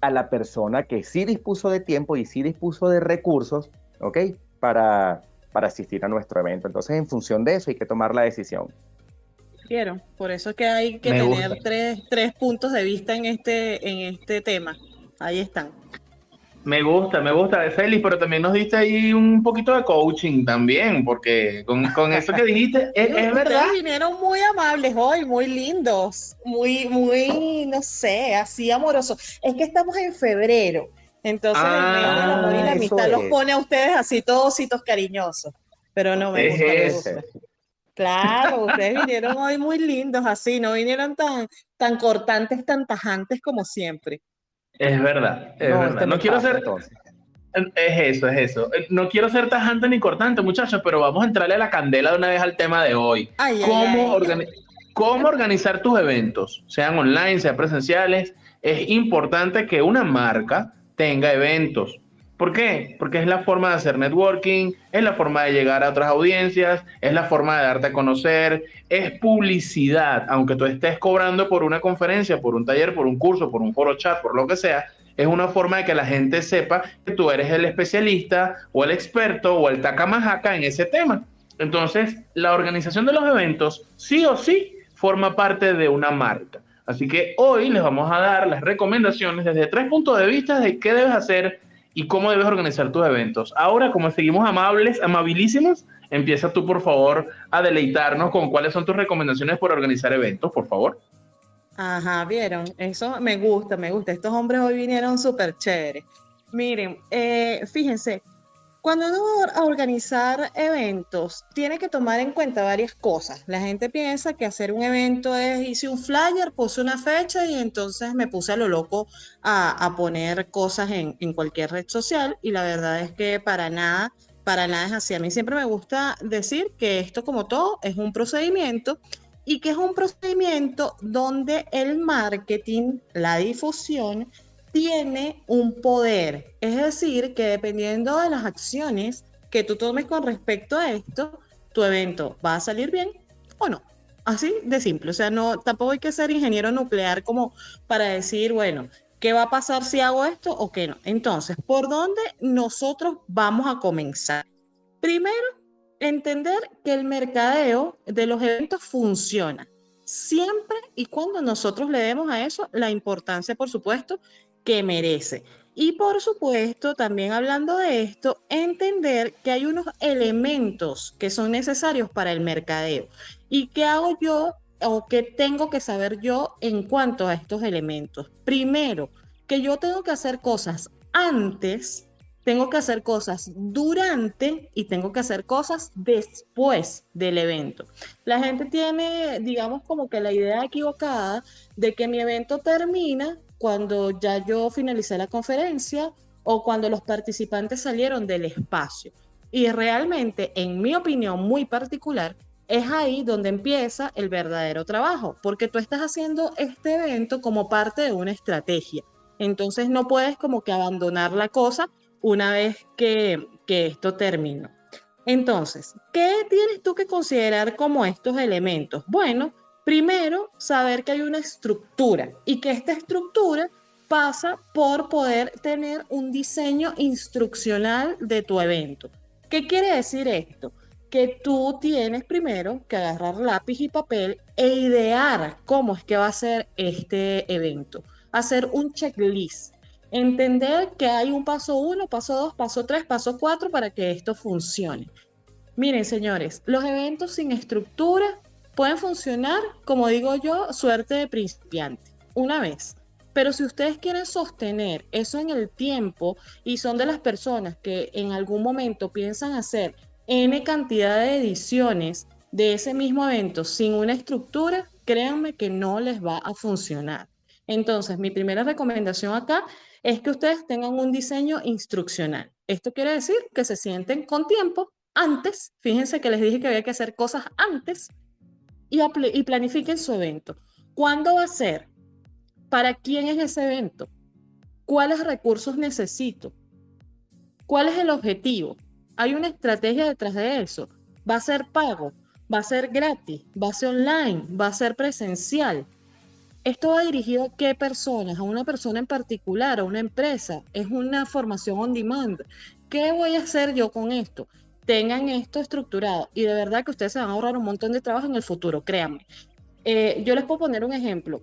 B: a la persona que sí dispuso de tiempo y sí dispuso de recursos, ¿ok? Para, para asistir a nuestro evento. Entonces, en función de eso hay que tomar la decisión.
C: Quiero, por eso es que hay que tener tres, tres, puntos de vista en este, en este tema. Ahí están.
A: Me gusta, me gusta, Félix, pero también nos diste ahí un poquito de coaching también, porque con, con eso que dijiste, <laughs> es, es verdad.
C: vinieron muy amables hoy, muy lindos, muy, muy, no sé, así amorosos. Es que estamos en febrero, entonces el mes del amor y la ah, amistad los pone a ustedes así todositos cariñosos, pero no me gusta, Claro, ustedes vinieron hoy muy lindos así, no vinieron tan, tan cortantes, tan tajantes como siempre.
A: Es verdad, es no, verdad. No quiero ser... Es eso, es eso. No quiero ser tajante ni cortante, muchachos, pero vamos a entrarle a la candela de una vez al tema de hoy. ¿Cómo, ¿Cómo organizar tus eventos? Sean online, sean presenciales. Es importante que una marca tenga eventos. ¿Por qué? Porque es la forma de hacer networking, es la forma de llegar a otras audiencias, es la forma de darte a conocer, es publicidad, aunque tú estés cobrando por una conferencia, por un taller, por un curso, por un foro chat, por lo que sea, es una forma de que la gente sepa que tú eres el especialista o el experto o el tacamajaca en ese tema. Entonces, la organización de los eventos sí o sí forma parte de una marca. Así que hoy les vamos a dar las recomendaciones desde tres puntos de vista de qué debes hacer y cómo debes organizar tus eventos. Ahora, como seguimos amables, amabilísimos, empieza tú, por favor, a deleitarnos con cuáles son tus recomendaciones por organizar eventos, por favor.
C: Ajá, vieron, eso me gusta, me gusta. Estos hombres hoy vinieron súper chéveres. Miren, eh, fíjense, cuando uno va a organizar eventos, tiene que tomar en cuenta varias cosas. La gente piensa que hacer un evento es, hice un flyer, puse una fecha y entonces me puse a lo loco a, poner cosas en, en, cualquier red social y la verdad es que para nada, para nada es así. A mí siempre me gusta decir que esto como todo es un procedimiento y que es un procedimiento donde el marketing, la difusión, tiene un poder. Es decir, que dependiendo de las acciones que tú tomes con respecto a esto, tu evento va a salir bien o no. Así de simple. O sea, no, tampoco hay que ser ingeniero nuclear como para decir, bueno, ¿qué va a pasar si hago esto o qué no? Entonces, ¿por dónde nosotros vamos a comenzar? Primero, entender que el mercadeo de los eventos funciona siempre y cuando nosotros le demos a eso la importancia, por supuesto, que merece. Y por supuesto, también hablando de esto, entender que hay unos elementos que son necesarios para el mercadeo. ¿Y qué hago yo o qué tengo que saber yo en cuanto a estos elementos? Primero, que yo tengo que hacer cosas antes, tengo que hacer cosas durante y tengo que hacer cosas después del evento. La gente tiene, digamos, como que la idea equivocada de que mi evento termina cuando ya yo finalicé la conferencia o cuando los participantes salieron del espacio. Y realmente, en mi opinión muy particular, es ahí donde empieza el verdadero trabajo, porque tú estás haciendo este evento como parte de una estrategia. Entonces no puedes como que abandonar la cosa una vez que, que esto terminó. Entonces, ¿qué tienes tú que considerar como estos elementos? Bueno, Primero, saber que hay una estructura y que esta estructura pasa por poder tener un diseño instruccional de tu evento. ¿Qué quiere decir esto? Que tú tienes primero que agarrar lápiz y papel e idear cómo es que va a ser este evento. Hacer un checklist. Entender que hay un paso uno, paso dos, paso tres, paso cuatro para que esto funcione. Miren, señores, los eventos sin estructura pueden funcionar, como digo yo, suerte de principiante, una vez. Pero si ustedes quieren sostener eso en el tiempo y son de las personas que en algún momento piensan hacer N cantidad de ediciones de ese mismo evento sin una estructura, créanme que no les va a funcionar. Entonces, mi primera recomendación acá es que ustedes tengan un diseño instruccional. Esto quiere decir que se sienten con tiempo antes. Fíjense que les dije que había que hacer cosas antes y, planifiquen su evento. ¿Cuándo va a ser? ¿Para quién es ese evento? ¿Cuáles recursos necesito? ¿Cuál es el objetivo? Hay una estrategia detrás de eso. ¿Va a ser pago? ¿Va a ser gratis? ¿Va a ser online? ¿Va a ser presencial? Esto va dirigido a qué personas, a una persona en particular, a una empresa. Es una formación on demand. ¿Qué voy a hacer yo con esto? Tengan esto estructurado y de verdad que ustedes se van a ahorrar un montón de trabajo en el futuro, créanme. Eh, yo les puedo poner un ejemplo.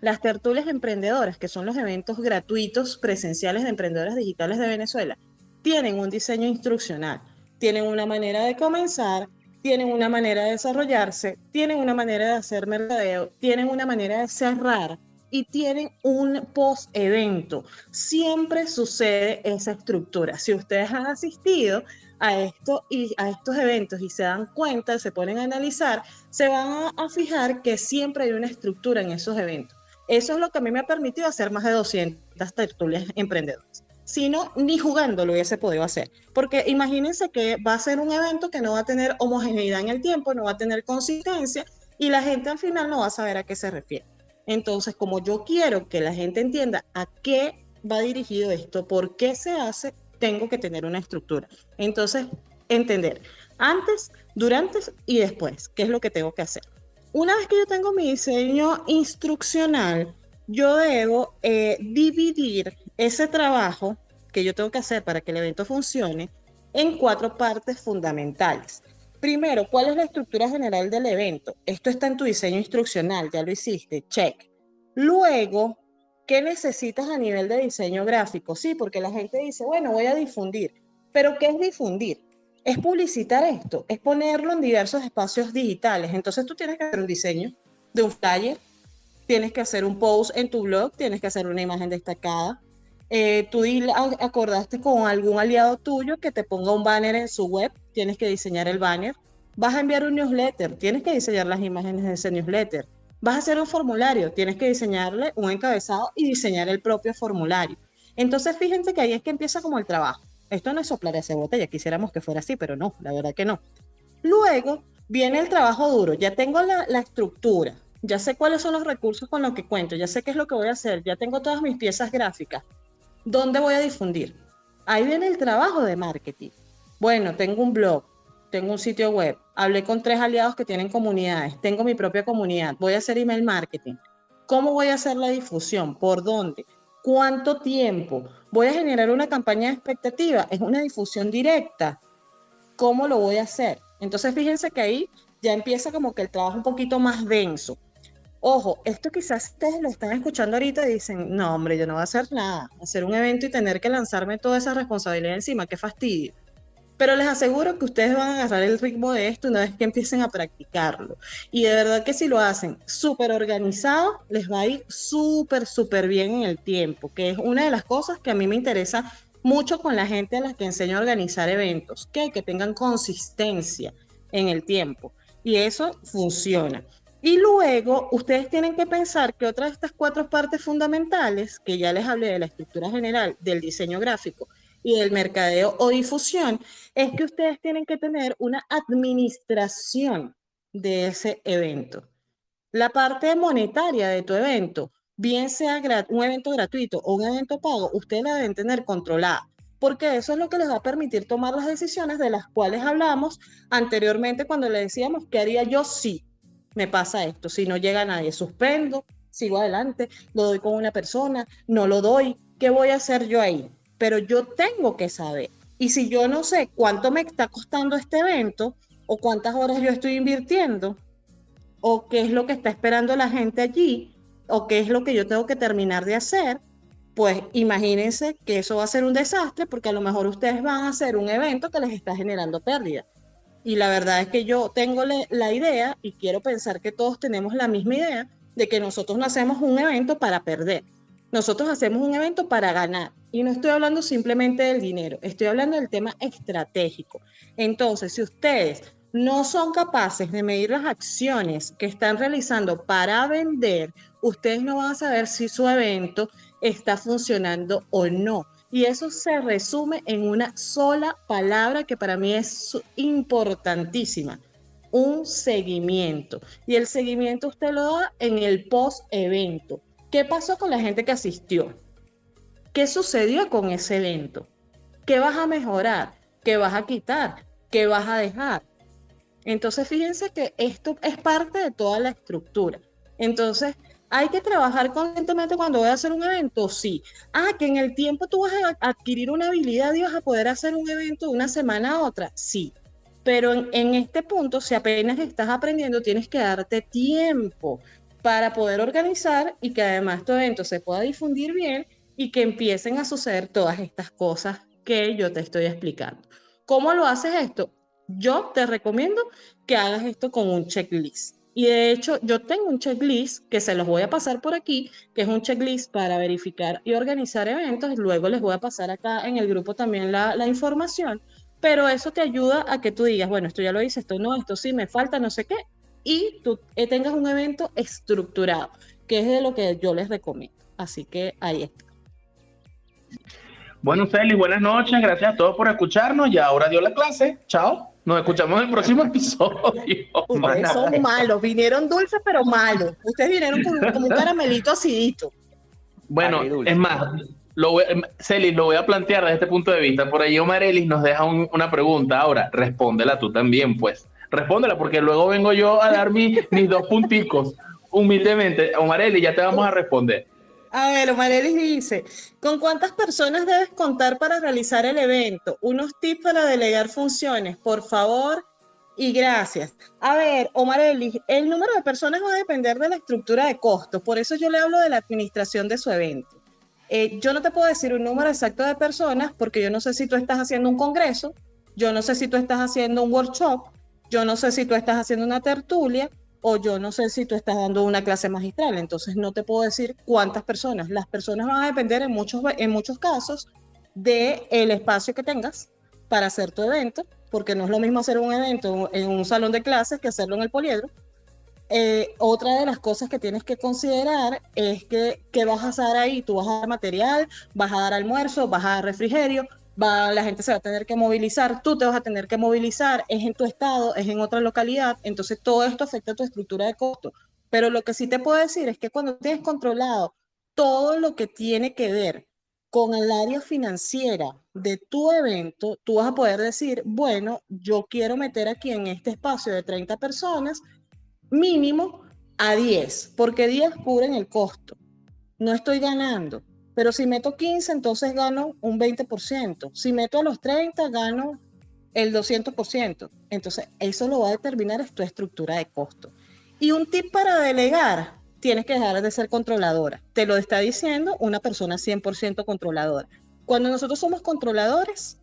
C: Las tertulias emprendedoras, que son los eventos gratuitos presenciales de emprendedoras digitales de Venezuela, tienen un diseño instruccional, tienen una manera de comenzar, tienen una manera de desarrollarse, tienen una manera de hacer mercadeo, tienen una manera de cerrar y tienen un post-evento. Siempre sucede esa estructura. Si ustedes han asistido a, esto y a estos eventos y se dan cuenta, se ponen a analizar, se van a, a fijar que siempre hay una estructura en esos eventos. Eso es lo que a mí me ha permitido hacer más de 200 tertulias emprendedoras sino ni jugando lo hubiese podido hacer. Porque imagínense que va a ser un evento que no va a tener homogeneidad en el tiempo, no va a tener consistencia y la gente al final no va a saber a qué se refiere. Entonces, como yo quiero que la gente entienda a qué va dirigido esto, por qué se hace, tengo que tener una estructura. Entonces, entender antes, durante y después, qué es lo que tengo que hacer. Una vez que yo tengo mi diseño instruccional, yo debo eh, dividir ese trabajo que yo tengo que hacer para que el evento funcione en cuatro partes fundamentales. Primero, ¿cuál es la estructura general del evento? Esto está en tu diseño instruccional, ya lo hiciste, check. Luego, ¿qué necesitas a nivel de diseño gráfico? Sí, porque la gente dice, bueno, voy a difundir. Pero ¿qué es difundir? Es publicitar esto, es ponerlo en diversos espacios digitales. Entonces tú tienes que hacer un diseño de un flyer, tienes que hacer un post en tu blog, tienes que hacer una imagen destacada, eh, tú acordaste con algún aliado tuyo que te ponga un banner en su web, tienes que diseñar el banner. Vas a enviar un newsletter, tienes que diseñar las imágenes de ese newsletter. Vas a hacer un formulario, tienes que diseñarle un encabezado y diseñar el propio formulario. Entonces, fíjense que ahí es que empieza como el trabajo. Esto no es soplar esa botella, quisiéramos que fuera así, pero no, la verdad que no. Luego viene el trabajo duro, ya tengo la, la estructura, ya sé cuáles son los recursos con los que cuento, ya sé qué es lo que voy a hacer, ya tengo todas mis piezas gráficas. ¿Dónde voy a difundir? Ahí viene el trabajo de marketing. Bueno, tengo un blog, tengo un sitio web, hablé con tres aliados que tienen comunidades, tengo mi propia comunidad, voy a hacer email marketing. ¿Cómo voy a hacer la difusión? ¿Por dónde? ¿Cuánto tiempo? ¿Voy a generar una campaña de expectativa? ¿Es una difusión directa? ¿Cómo lo voy a hacer? Entonces fíjense que ahí ya empieza como que el trabajo un poquito más denso. Ojo, esto quizás ustedes lo están escuchando ahorita y dicen, no, hombre, yo no voy a hacer nada, hacer un evento y tener que lanzarme toda esa responsabilidad encima, qué fastidio. Pero les aseguro que ustedes van a agarrar el ritmo de esto una vez que empiecen a practicarlo. Y de verdad que si lo hacen súper organizado, les va a ir súper, súper bien en el tiempo, que es una de las cosas que a mí me interesa mucho con la gente a la que enseño a organizar eventos, que, que tengan consistencia en el tiempo. Y eso funciona. Y luego ustedes tienen que pensar que otra de estas cuatro partes fundamentales, que ya les hablé de la estructura general, del diseño gráfico y del mercadeo o difusión, es que ustedes tienen que tener una administración de ese evento. La parte monetaria de tu evento, bien sea un evento gratuito o un evento pago, ustedes la deben tener controlada porque eso es lo que les va a permitir tomar las decisiones de las cuales hablamos anteriormente cuando le decíamos qué haría yo sí me pasa esto, si no llega nadie, suspendo, sigo adelante, lo doy con una persona, no lo doy, ¿qué voy a hacer yo ahí? Pero yo tengo que saber. Y si yo no sé cuánto me está costando este evento, o cuántas horas yo estoy invirtiendo, o qué es lo que está esperando la gente allí, o qué es lo que yo tengo que terminar de hacer, pues imagínense que eso va a ser un desastre porque a lo mejor ustedes van a hacer un evento que les está generando pérdida. Y la verdad es que yo tengo la idea, y quiero pensar que todos tenemos la misma idea, de que nosotros no hacemos un evento para perder. Nosotros hacemos un evento para ganar. Y no estoy hablando simplemente del dinero, estoy hablando del tema estratégico. Entonces, si ustedes no son capaces de medir las acciones que están realizando para vender, ustedes no van a saber si su evento está funcionando o no. Y eso se resume en una sola palabra que para mí es importantísima, un seguimiento. Y el seguimiento usted lo da en el post-evento. ¿Qué pasó con la gente que asistió? ¿Qué sucedió con ese evento? ¿Qué vas a mejorar? ¿Qué vas a quitar? ¿Qué vas a dejar? Entonces, fíjense que esto es parte de toda la estructura. Entonces, ¿Hay que trabajar conscientemente cuando voy a hacer un evento? Sí. Ah, que en el tiempo tú vas a adquirir una habilidad y vas a poder hacer un evento de una semana a otra. Sí. Pero en, en este punto, si apenas estás aprendiendo, tienes que darte tiempo para poder organizar y que además tu evento se pueda difundir bien y que empiecen a suceder todas estas cosas que yo te estoy explicando. ¿Cómo lo haces esto? Yo te recomiendo que hagas esto con un checklist. Y de hecho, yo tengo un checklist que se los voy a pasar por aquí, que es un checklist para verificar y organizar eventos. Luego les voy a pasar acá en el grupo también la, la información. Pero eso te ayuda a que tú digas, bueno, esto ya lo hice, esto no, esto sí, me falta, no sé qué. Y tú eh, tengas un evento estructurado, que es de lo que yo les recomiendo. Así que ahí está.
A: Bueno, Celi, buenas noches. Gracias a todos por escucharnos. Ya ahora dio la clase. Chao. Nos escuchamos en el próximo <laughs> episodio.
C: Ustedes son malos. Vinieron dulces, pero malos. Ustedes vinieron con, un caramelito acidito.
A: Bueno, es más, lo voy, Celi, lo voy a plantear desde este punto de vista. Por ahí Omar Ellis nos deja una pregunta. Ahora, respóndela tú también, pues. Respóndela, porque luego vengo yo a dar mis dos punticos. Humildemente, Omar Ellis, ya te vamos a responder.
C: A ver, Omarelis dice, ¿con cuántas personas debes contar para realizar el evento? Unos tips para delegar funciones, por favor y gracias. A ver, Omarelis, el número de personas va a depender de la estructura de costos, por eso yo le hablo de la administración de su evento. Eh, yo no te puedo decir un número exacto de personas porque yo no sé si tú estás haciendo un congreso, yo no sé si tú estás haciendo un workshop, yo no sé si tú estás haciendo una tertulia, o yo no sé si tú estás dando una clase magistral, entonces no te puedo decir cuántas personas. Las personas van a depender en muchos, en muchos casos del el espacio que tengas para hacer tu evento, porque no es lo mismo hacer un evento en un salón de clases que hacerlo en el poliedro. Eh, otra de las cosas que tienes que considerar es que, que vas a hacer ahí, tú vas a dar material, vas a dar almuerzo, vas a dar refrigerio, la gente se va a tener que movilizar, tú te vas a tener que movilizar, es en tu estado, es en otra localidad, entonces todo esto afecta a tu estructura de costo. Pero lo que sí te puedo decir es que cuando tienes controlado todo lo que tiene que ver con el área financiera de tu evento, tú vas a poder decir, bueno, yo quiero meter aquí en este espacio de 30 personas mínimo a 10, porque 10 cubren el costo. No estoy ganando pero si meto 15, entonces gano un 20%. Si meto a los 30, gano el 200%. Entonces, eso lo va a determinar es tu estructura de costo. Y un tip para delegar, tienes que dejar de ser controladora. Te lo está diciendo una persona 100% controladora. Cuando nosotros somos controladores,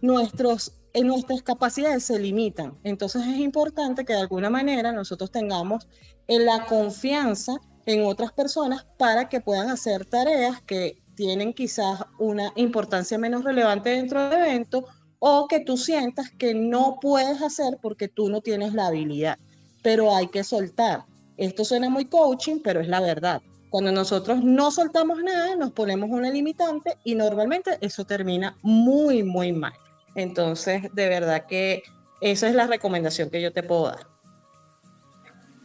C: en nuestras capacidades se limitan. Entonces es importante que de alguna manera nosotros tengamos la confianza en otras personas para que puedan hacer tareas que tienen quizás una importancia menos relevante dentro del evento o que tú sientas que no puedes hacer porque tú no tienes la habilidad. Pero hay que soltar. Esto suena muy coaching, pero es la verdad. Cuando nosotros no soltamos nada, nos ponemos una limitante y normalmente eso termina muy, muy mal. Entonces, de verdad que esa es la recomendación que yo te puedo dar.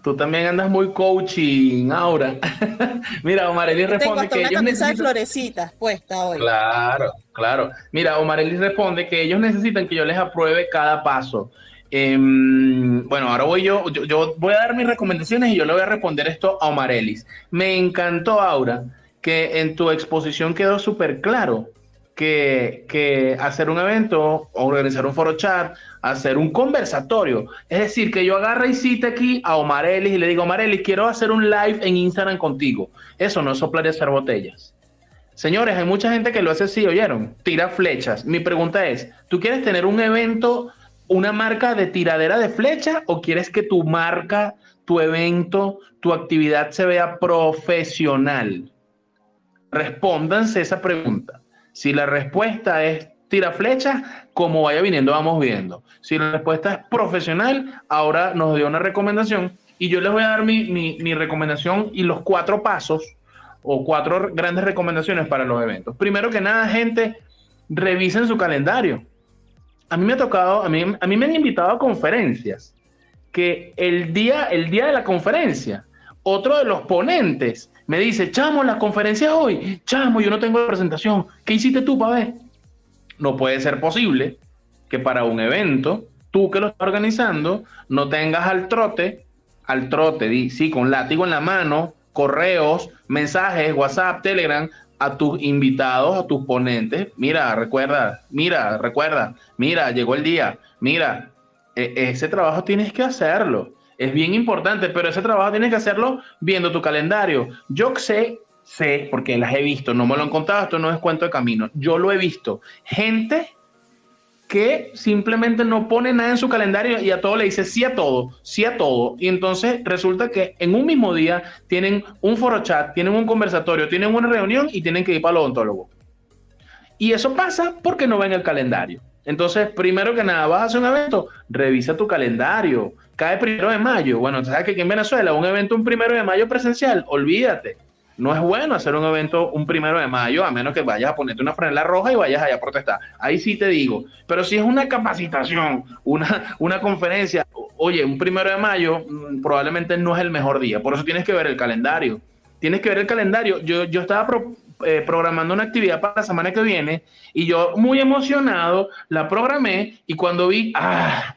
A: Tú también andas muy coaching ahora. <laughs> Mira, Omareli responde que ellos necesitan...
C: florecitas puesta hoy.
A: Claro, claro. Mira, responde que ellos necesitan que yo les apruebe cada paso. Em, bueno, ahora voy yo, yo, voy a dar mis recomendaciones y yo le voy a responder esto a Omarelis. Me encantó, Aura, que en tu exposición quedó súper claro que, que hacer un evento, organizar un foro chat, hacer un conversatorio. Es decir, que yo agarre y cite aquí a Omar Ellis y le digo, Omar Ellis, quiero hacer un live en Instagram contigo. Eso no es soplar y hacer botellas. Señores, hay mucha gente que lo hace así, ¿oyeron? Tira flechas. Mi pregunta es, ¿tú quieres tener un evento, una marca de tiradera de flechas o quieres que tu marca, tu evento, tu actividad se vea profesional? Respóndanse esa pregunta. Si la respuesta es tira flechas, como vaya viniendo, vamos viendo. Si la respuesta es profesional, ahora nos dio una recomendación y yo les voy a dar mi, mi, recomendación y los cuatro pasos o cuatro grandes recomendaciones para los eventos. Primero que nada, gente, revisen su calendario. A mí me ha tocado, a mí, a mí me han invitado a conferencias que el día, el día de la conferencia, otro de los ponentes me dice, chamo, la conferencia hoy, chamo, yo no tengo presentación, ¿qué hiciste tú para ver? No puede ser posible que para un evento, tú que lo estás organizando, no tengas al trote, al trote, sí, con látigo en la mano, correos, mensajes, WhatsApp, Telegram a tus invitados, a tus ponentes. Mira, recuerda, mira, recuerda, mira, llegó el día, mira, e, ese trabajo tienes que hacerlo. Es bien importante, pero ese trabajo tienes que hacerlo viendo tu calendario. Yo sé, sé, porque las he visto, no me lo han contado, esto no es cuento de camino. Yo lo he visto. Gente que simplemente no pone nada en su calendario y a todo le dice sí a todo, sí a todo. Y entonces resulta que en un mismo día tienen un foro chat, tienen un conversatorio, tienen una reunión y tienen que ir para el odontólogo. Y eso pasa porque no ven el calendario. Entonces, primero que nada, vas a hacer un evento, revisa tu calendario. Cae primero de mayo. Bueno, sabes que aquí en Venezuela un evento un primero de mayo presencial, olvídate no es bueno hacer un evento un primero de mayo, a menos que vayas a ponerte una franela roja y vayas allá a protestar. Ahí sí te digo. Pero si es una capacitación, una, una conferencia, oye, un primero de mayo mm, probablemente no es el mejor día. Por eso tienes que ver el calendario. Tienes que ver el calendario. Yo, yo estaba eh, programando una actividad para la semana que viene y yo muy emocionado la programé y cuando vi, ah,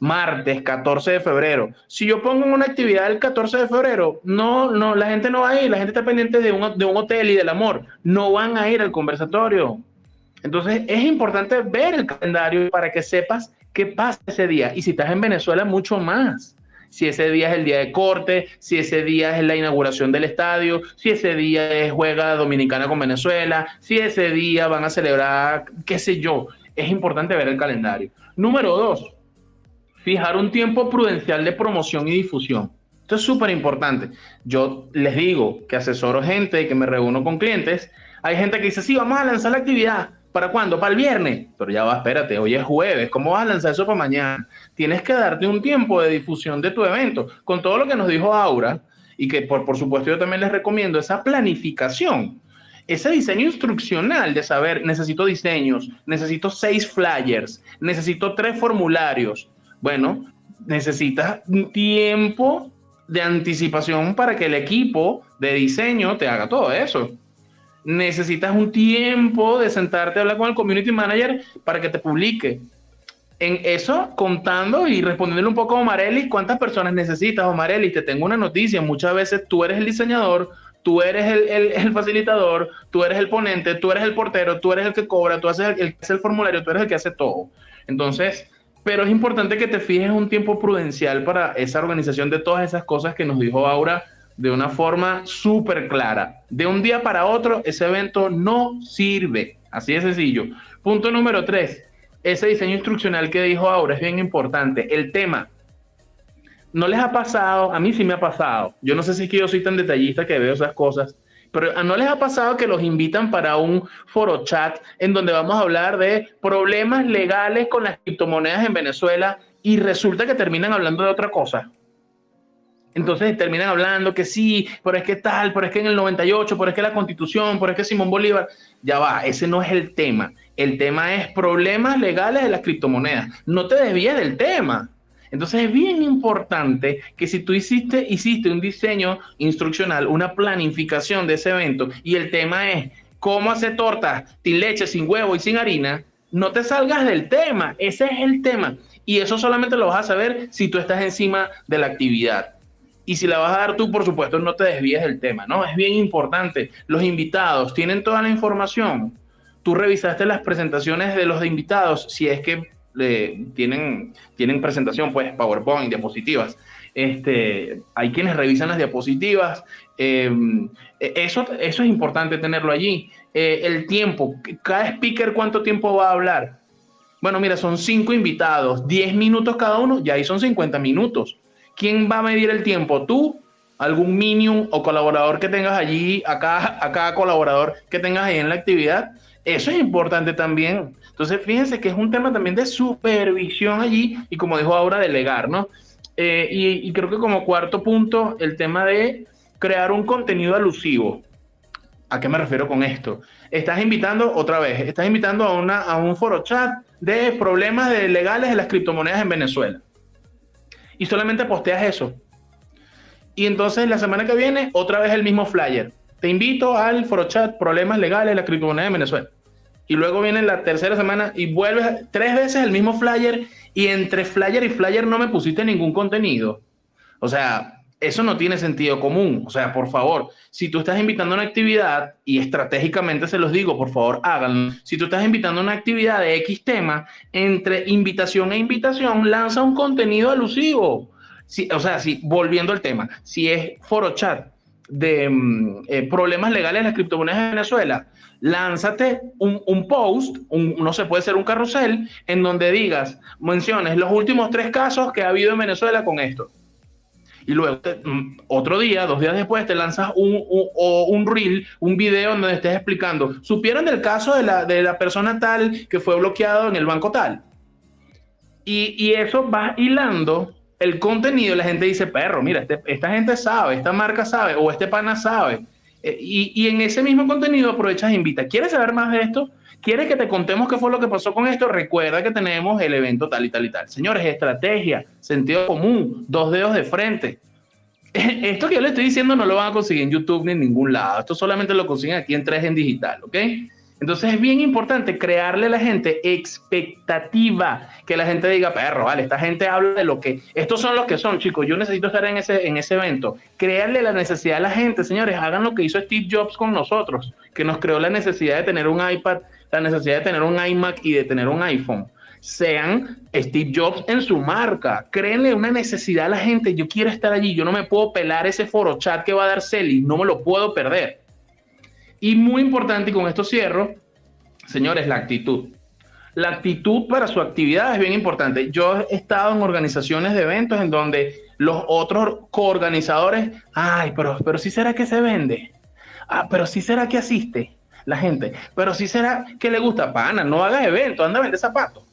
A: martes 14 de febrero. Si yo pongo una actividad el 14 de febrero, no, no, la gente no va a ir, la gente está pendiente de un, de un hotel y del amor, no van a ir al conversatorio. Entonces es importante ver el calendario para que sepas qué pasa ese día. Y si estás en Venezuela, mucho más. Si ese día es el día de corte, si ese día es la inauguración del estadio, si ese día es juega Dominicana con Venezuela, si ese día van a celebrar, qué sé yo. Es importante ver el calendario. Número dos, fijar un tiempo prudencial de promoción y difusión. Esto es súper importante. Yo les digo que asesoro gente que me reúno con clientes. Hay gente que dice, sí, vamos a lanzar la actividad. ¿Para cuándo? Para el viernes. Pero ya va, espérate, hoy es jueves. ¿Cómo vas a lanzar eso para mañana? Tienes que darte un tiempo de difusión de tu evento. Con todo lo que nos dijo Aura, y que por, por supuesto yo también les recomiendo, esa planificación ese diseño instruccional de saber, necesito diseños, necesito seis flyers, necesito tres formularios, bueno, necesitas un tiempo de anticipación para que el equipo de diseño te haga todo eso. Necesitas un tiempo de sentarte a hablar con el community manager para que te publique. En eso, contando y respondiéndole un poco a Omarelli, ¿cuántas personas necesitas, Omarelli? Te tengo una noticia. Muchas veces tú eres el diseñador, tú eres el, facilitador, tú eres el ponente, tú eres el portero, tú eres el que cobra, tú haces el, el formulario, tú eres el que hace todo. Entonces, pero es importante que te fijes un tiempo prudencial para esa organización de todas esas cosas que nos dijo Aura de una forma súper clara. De un día para otro, ese evento no sirve. Así de sencillo. Punto número tres. Ese diseño instruccional que dijo Aura es bien importante. El tema. ¿No les ha pasado? A mí sí me ha pasado. Yo no sé si es que yo soy tan detallista que veo esas cosas pero ¿no les ha pasado que los invitan para un foro chat en donde vamos a hablar de problemas legales con las criptomonedas en Venezuela y resulta que terminan hablando de otra cosa? Entonces terminan hablando que sí, pero es que tal, pero es que en el 98, pero es que la constitución, pero es que Simón Bolívar, ya va, ese no es el tema. El tema es problemas legales de las criptomonedas. No te desvíes del tema. Entonces es bien importante que si tú hiciste, hiciste un diseño instruccional, una planificación de ese evento y el tema es cómo hacer tortas sin leche, sin huevo y sin harina, no te salgas del tema, ese es el tema. Y eso solamente lo vas a saber si tú estás encima de la actividad. Y si la vas a dar tú, por supuesto, no te desvíes del tema, ¿no? Es bien importante. Los invitados tienen toda la información. Tú revisaste las presentaciones de los invitados, si es que tienen, tienen presentación, pues PowerPoint, diapositivas. Este, hay quienes revisan las diapositivas. Em, e, eso, eso es importante tenerlo allí. Eh, el tiempo, cada speaker cuánto tiempo va a hablar. Bueno, mira, son cinco invitados, 10 minutos cada uno, ya ahí son 50 minutos. ¿Quién va a medir el tiempo? ¿Tú? ¿Algún minion o colaborador que tengas allí, acá, a cada colaborador que tengas ahí en la actividad? Eso es importante también. Entonces, fíjense que es un tema también de supervisión allí y como dijo ahora, delegar, ¿no? Eh, y, creo que como cuarto punto, el tema de crear un contenido alusivo. ¿A qué me refiero con esto? Estás invitando, otra vez, estás invitando a, una, a un foro chat de problemas de legales de las criptomonedas en Venezuela. Y solamente posteas eso. Y entonces la semana que viene, otra vez el mismo flyer. Te invito al foro chat problemas legales de las criptomonedas en Venezuela y luego viene la tercera semana y vuelves tres veces el mismo flyer y entre flyer y flyer no me pusiste ningún contenido. O sea, eso no tiene sentido común. O sea, por favor, si tú estás invitando a una actividad, y estratégicamente se los digo, por favor, háganlo. Si tú estás invitando a una actividad de X tema, entre invitación e invitación, lanza un contenido alusivo. Si, o sea, si, volviendo al tema, si es foro chat de mm, eh, problemas legales de las criptomonedas en Venezuela, lánzate un, post, no se puede ser un carrusel, en donde digas, menciones los últimos tres casos que ha habido en Venezuela con esto y luego mm, otro día, dos días después, te lanzas un, un, reel, un video en donde estés explicando, ¿supieron del caso de la, de la persona tal que fue bloqueado en el banco tal? Y, y eso va hilando el contenido, la gente dice, perro, mira, este, esta gente sabe, esta marca sabe, o este pana sabe. Eh, y, en ese mismo contenido aprovechas e invita. ¿Quieres saber más de esto? ¿Quieres que te contemos qué fue lo que pasó con esto? Recuerda que tenemos el evento tal y tal y tal. Señores, estrategia, sentido común, dos dedos de frente. <laughs> Esto que yo le estoy diciendo no lo van a conseguir en YouTube ni en ningún lado. Esto solamente lo consiguen aquí en 3 en digital, ¿ok? Entonces es bien importante crearle a la gente expectativa, que la gente diga, perro, vale, esta gente habla de lo que, estos son los que son, chicos, yo necesito estar en ese, en ese evento. Crearle la necesidad a la gente, señores, hagan lo que hizo Steve Jobs con nosotros, que nos creó la necesidad de tener un iPad la necesidad de tener un iMac y de tener un iPhone. Sean Steve Jobs en su marca. Créenle una necesidad a la gente. Yo quiero estar allí. Yo no me puedo pelar ese foro chat que va a dar Celi. No me lo puedo perder. Y muy importante, y con esto cierro, señores, la actitud. La actitud para su actividad es bien importante. Yo he estado en organizaciones de eventos en donde los otros coorganizadores, ay, pero, pero sí será que se vende. Ah, pero sí será que asiste la gente. Pero si será que le gusta, pana, no hagas evento, anda a vender zapatos.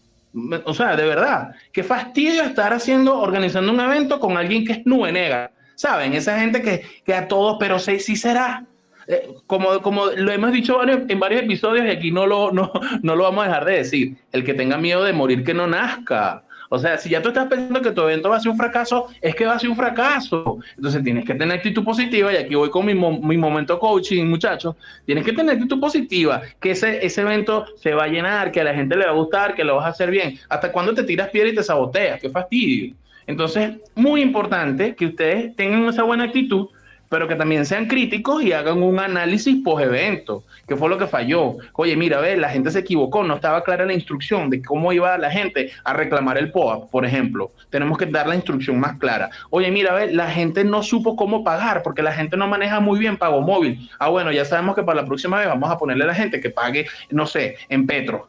A: O sea, de verdad, qué fastidio estar haciendo, organizando un evento con alguien que es nube negra. ¿Saben? Esa gente que, que a todos, pero sí, sí será. Eh, como, como lo hemos dicho en varios episodios y aquí no lo, no, no lo vamos a dejar de decir, el que tenga miedo de morir que no nazca. O sea, si ya tú estás pensando que tu evento va a ser un fracaso, es que va a ser un fracaso. Entonces tienes que tener actitud positiva, y aquí voy con mi, mi momento coaching, muchachos. Tienes que tener actitud positiva, que ese, ese evento se va a llenar, que a la gente le va a gustar, que lo vas a hacer bien. ¿Hasta cuando te tiras piedra y te saboteas? ¡Qué fastidio! Entonces, muy importante que ustedes tengan esa buena actitud pero que también sean críticos y hagan un análisis post-evento, que fue lo que falló. Oye, mira, ve, la gente se equivocó, no estaba clara la instrucción de cómo iba la gente a reclamar el POA, por ejemplo. Tenemos que dar la instrucción más clara. Oye, mira, ve, la gente no supo cómo pagar porque la gente no maneja muy bien pago móvil. Ah, bueno, ya sabemos que para la próxima vez vamos a ponerle a la gente que pague, no sé, en Petro.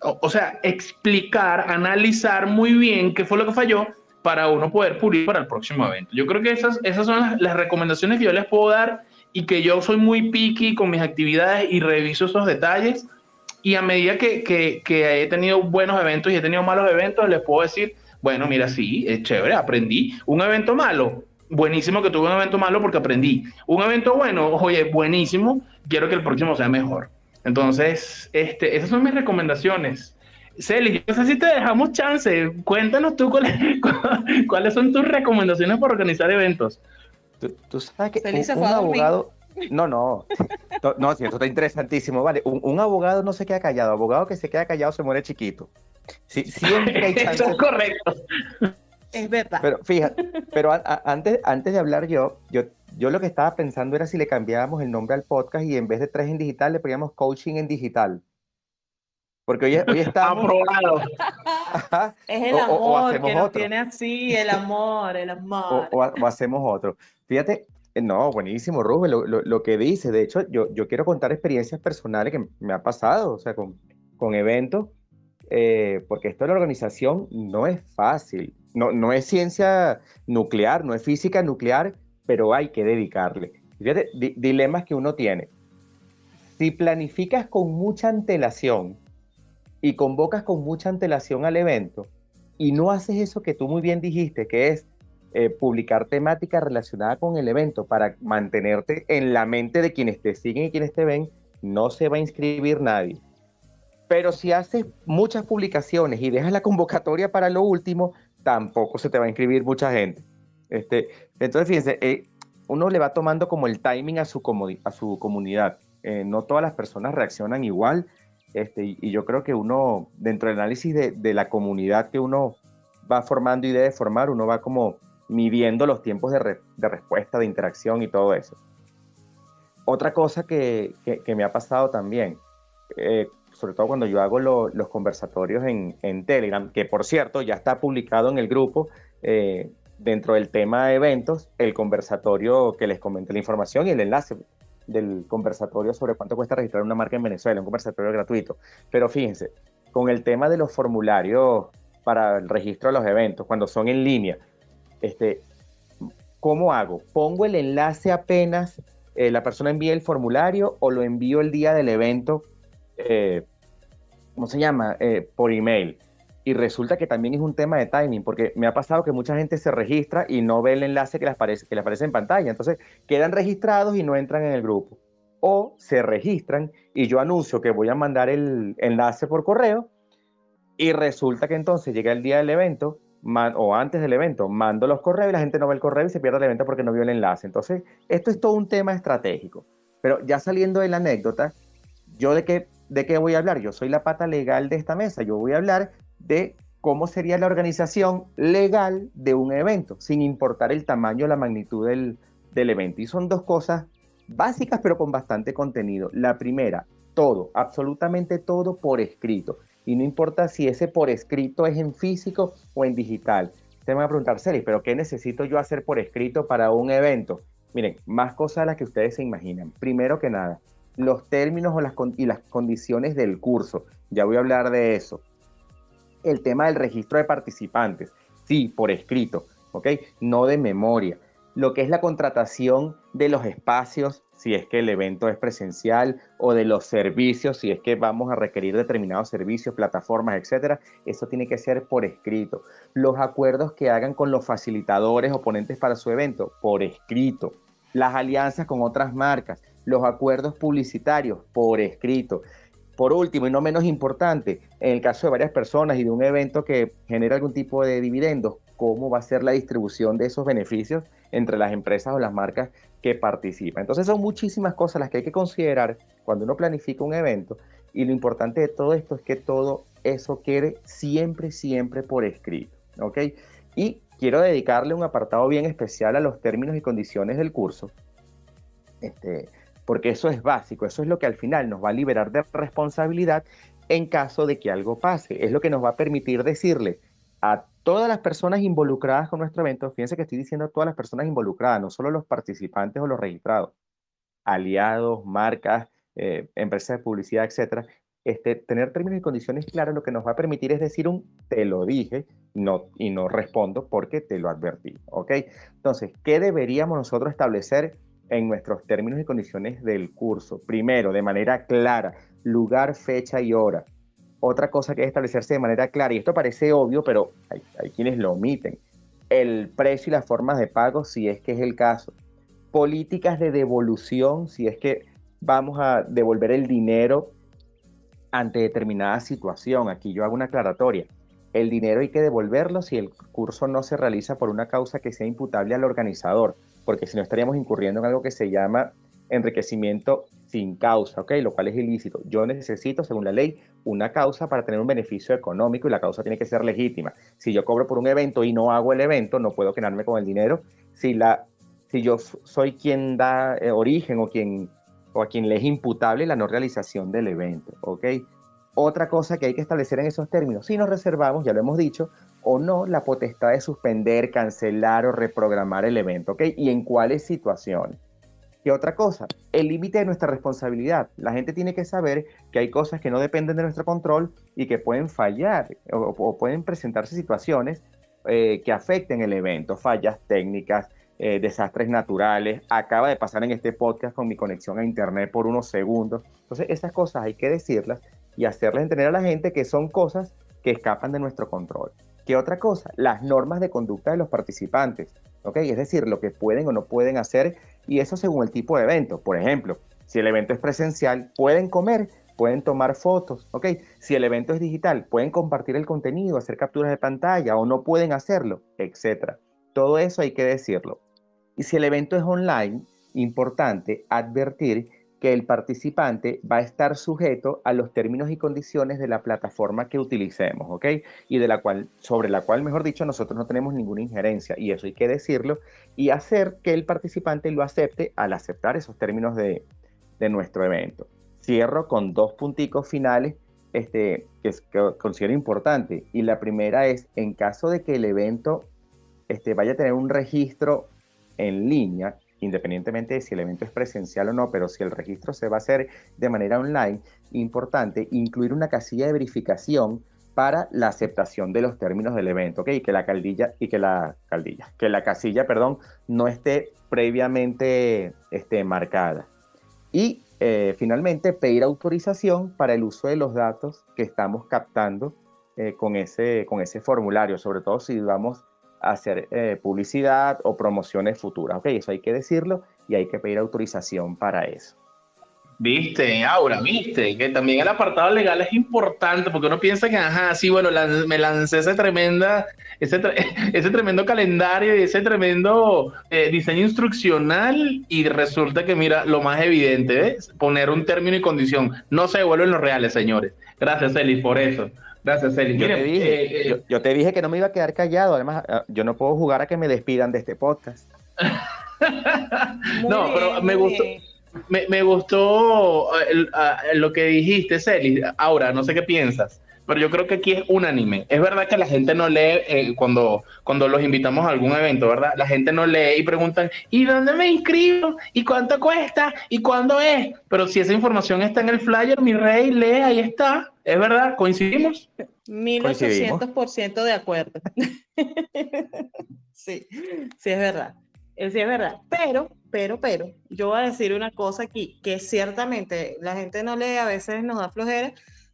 A: o sea, explicar, analizar muy bien qué fue lo que falló para uno poder pulir para el próximo evento. Yo creo que esas, esas son las, recomendaciones que yo les puedo dar y que yo soy muy picky con mis actividades y reviso esos detalles. Y a medida que, que, que he tenido buenos eventos y he tenido malos eventos, les puedo decir, bueno, mira, sí, es chévere, aprendí. Un evento malo, buenísimo que tuve un evento malo porque aprendí. Un evento bueno, oye, buenísimo, quiero que el próximo sea mejor. Entonces, este, esas son mis recomendaciones. Celi, yo no sé si te dejamos chance. Cuéntanos tú <laughs> cuáles, son tus recomendaciones para organizar eventos.
B: Tú, sabes que un, abogado. No, no. No, si esto está interesantísimo. Vale, un, abogado no se queda callado. Abogado que se queda callado se muere chiquito. Sí, siempre hay <laughs> chance.
A: Eso es correcto.
C: Es verdad.
B: Pero fíjate, pero antes, antes de hablar yo, yo, yo lo que estaba pensando era si le cambiábamos el nombre al podcast y en vez de tres en digital le poníamos coaching en digital. Porque hoy, hoy <laughs> estamos...
A: Aprobado.
C: es el amor que nos tiene así, el amor, el amor.
B: O, hacemos otro. Fíjate, eh, no, buenísimo, Rubén, lo, lo, que dice. De hecho, yo, yo quiero contar experiencias personales que me ha pasado, o sea, con, con eventos, eh, porque esto de la organización no es fácil. No, no es ciencia nuclear, no es física nuclear, pero hay que dedicarle. Fíjate, dilemas que uno tiene. Si planificas con mucha antelación, y convocas con mucha antelación al evento y no haces eso que tú muy bien dijiste, que es eh, publicar temática relacionada con el evento para mantenerte en la mente de quienes te siguen y quienes te ven, no se va a inscribir nadie. Pero si haces muchas publicaciones y dejas la convocatoria para lo último, tampoco se te va a inscribir mucha gente. Este, entonces, fíjense, eh, uno le va tomando como el timing a su, a su comunidad. Eh, no todas las personas reaccionan igual este, y, yo creo que uno, dentro del análisis de, la comunidad que uno va formando y debe formar, uno va como midiendo los tiempos de, respuesta, de interacción y todo eso. Otra cosa que, me ha pasado también, eh, sobre todo cuando yo hago los conversatorios en, Telegram, que por cierto ya está publicado en el grupo, eh, dentro del tema de eventos, el conversatorio que les comenté la información y el enlace del conversatorio sobre cuánto cuesta registrar una marca en Venezuela, un conversatorio gratuito. Pero fíjense, con el tema de los formularios para el registro de los eventos, cuando son en línea, este, ¿cómo hago? ¿Pongo el enlace apenas eh, la persona envía el formulario o lo envío el día del evento, eh, ¿cómo se llama? Eh, por email. Y resulta que también es un tema de timing, porque me ha pasado que mucha gente se registra y no ve el enlace que les aparece, que les aparece en pantalla. Entonces quedan registrados y no entran en el grupo. O se registran y yo anuncio que voy a mandar el enlace por correo y resulta que entonces llega el día del evento o antes del evento, mando los correos y la gente no ve el correo y se pierde el evento porque no vio el enlace. Entonces, esto es todo un tema estratégico. Pero ya saliendo de la anécdota, ¿yo de qué, de qué voy a hablar? Yo soy la pata legal de esta mesa. Yo voy a hablar de cómo sería la organización legal de un evento, sin importar el tamaño o la magnitud del, del evento. Y son dos cosas básicas, pero con bastante contenido. La primera, todo, absolutamente todo por escrito. Y no importa si ese por escrito es en físico o en digital. Me van a preguntar, Celis, ¿pero qué necesito yo hacer por escrito para un evento? Miren, más cosas de las que ustedes se imaginan. Primero que nada, los términos o las, y las condiciones del curso. Ya voy a hablar de eso el tema del registro de participantes. Sí, por escrito, ¿ok? No de memoria. Lo que es la contratación de los espacios, si es que el evento es presencial, o de los servicios, si es que vamos a requerir determinados servicios, plataformas, etcétera, eso tiene que ser por escrito. Los acuerdos que hagan con los facilitadores o ponentes para su evento, por escrito. Las alianzas con otras marcas, los acuerdos publicitarios, por escrito. Por último, y no menos importante, en el caso de varias personas y de un evento que genera algún tipo de dividendos, ¿cómo va a ser la distribución de esos beneficios entre las empresas o las marcas que participan? Entonces son muchísimas cosas las que hay que considerar cuando uno planifica un evento y lo importante de todo esto es que todo eso quede siempre, siempre por escrito, ¿ok? Y quiero dedicarle un apartado bien especial a los términos y condiciones del curso. Este, porque eso es básico, eso es lo que al final nos va a liberar de responsabilidad en caso de que algo pase. Es lo que nos va a permitir decirle a todas las personas involucradas con nuestro evento, fíjense que estoy diciendo a todas las personas involucradas, no solo los participantes o los registrados, aliados, marcas, eh, empresas de publicidad, etcétera, este, tener términos y condiciones claras lo que nos va a permitir es decir un te lo dije no, y no respondo porque te lo advertí, ¿ok? Entonces, ¿qué deberíamos nosotros establecer en nuestros términos y condiciones del curso. Primero, de manera clara, lugar, fecha y hora. Otra cosa que es establecerse de manera clara, y esto parece obvio, pero hay, quienes lo omiten, el precio y las formas de pago, si es que es el caso. Políticas de devolución, si es que vamos a devolver el dinero ante determinada situación. Aquí yo hago una aclaratoria. El dinero hay que devolverlo si el curso no se realiza por una causa que sea imputable al organizador porque si no estaríamos incurriendo en algo que se llama enriquecimiento sin causa, ¿ok? Lo cual es ilícito. Yo necesito, según la ley, una causa para tener un beneficio económico y la causa tiene que ser legítima. Si yo cobro por un evento y no hago el evento, no puedo quedarme con el dinero. Si, la, si yo soy quien da eh, origen o, quien, o a quien le es imputable la no realización del evento, ¿ok? Otra cosa que hay que establecer en esos términos, si nos reservamos, ya lo hemos dicho, o no la potestad de suspender, cancelar o reprogramar el evento, ¿ok? Y en cuáles situaciones. ¿Qué otra cosa? El límite de nuestra responsabilidad. La gente tiene que saber que hay cosas que no dependen de nuestro control y que pueden fallar o, pueden presentarse situaciones eh, que afecten el evento, fallas técnicas, eh, desastres naturales. Acaba de pasar en este podcast con mi conexión a internet por unos segundos. Entonces, esas cosas hay que decirlas y hacerles entender a la gente que son cosas que escapan de nuestro control. ¿Qué otra cosa? Las normas de conducta de los participantes, ¿ok? Es decir, lo que pueden o no pueden hacer y eso según el tipo de evento. Por ejemplo, si el evento es presencial, pueden comer, pueden tomar fotos, ¿ok? Si el evento es digital, pueden compartir el contenido, hacer capturas de pantalla o no pueden hacerlo, etc. Todo eso hay que decirlo. Y si el evento es online, importante advertir que el participante va a estar sujeto a los términos y condiciones de la plataforma que utilicemos, ¿ok? Y de la cual, sobre la cual, mejor dicho, nosotros no tenemos ninguna injerencia, y eso hay que decirlo, y hacer que el participante lo acepte al aceptar esos términos de, nuestro evento. Cierro con dos punticos finales este, que, que considero importante, y la primera es, en caso de que el evento este, vaya a tener un registro en línea, independientemente de si el evento es presencial o no, pero si el registro se va a hacer de manera online, importante incluir una casilla de verificación para la aceptación de los términos del evento, ¿ok? Y que la caldilla, y que la caldilla, que la casilla, perdón, no esté previamente este, marcada. Y eh, finalmente, pedir autorización para el uso de los datos que estamos captando eh, con, ese, con ese formulario, sobre todo si vamos hacer eh, publicidad o promociones futuras. Ok, eso hay que decirlo y hay que pedir autorización para eso.
A: Viste, Aura, viste, que también el apartado legal es importante porque uno piensa que, ajá, sí, bueno, me lancé ese, tremenda, ese, <laughs> ese tremendo calendario y ese tremendo eh, diseño instruccional y resulta que, mira, lo más evidente es poner un término y condición. No se devuelven los reales, señores. Gracias, Eli, por eso. Gracias, Eli.
B: Yo, te dije, eh, yo, te dije que no me iba a quedar callado. Además, ah, yo no puedo jugar a que me despidan de este podcast. <laughs>
A: no, pero me gustó. Me, gustó eh, ah, lo que dijiste, Celi. Ahora, no sé qué piensas pero yo creo que aquí es unánime. Es verdad que la gente no lee eh, cuando, cuando los invitamos a algún evento, ¿verdad? La gente no lee y preguntan, ¿y dónde me inscribo? ¿Y cuánto cuesta? ¿Y cuándo es? Pero si esa información está en el flyer, mi rey, lee, ahí está. ¿Es verdad? ¿Coincidimos?
C: 1800% de acuerdo. <laughs> sí, sí es verdad. Eh, sí es verdad. Pero, pero, pero, yo voy a decir una cosa aquí, que ciertamente la gente no lee, a veces nos da flojera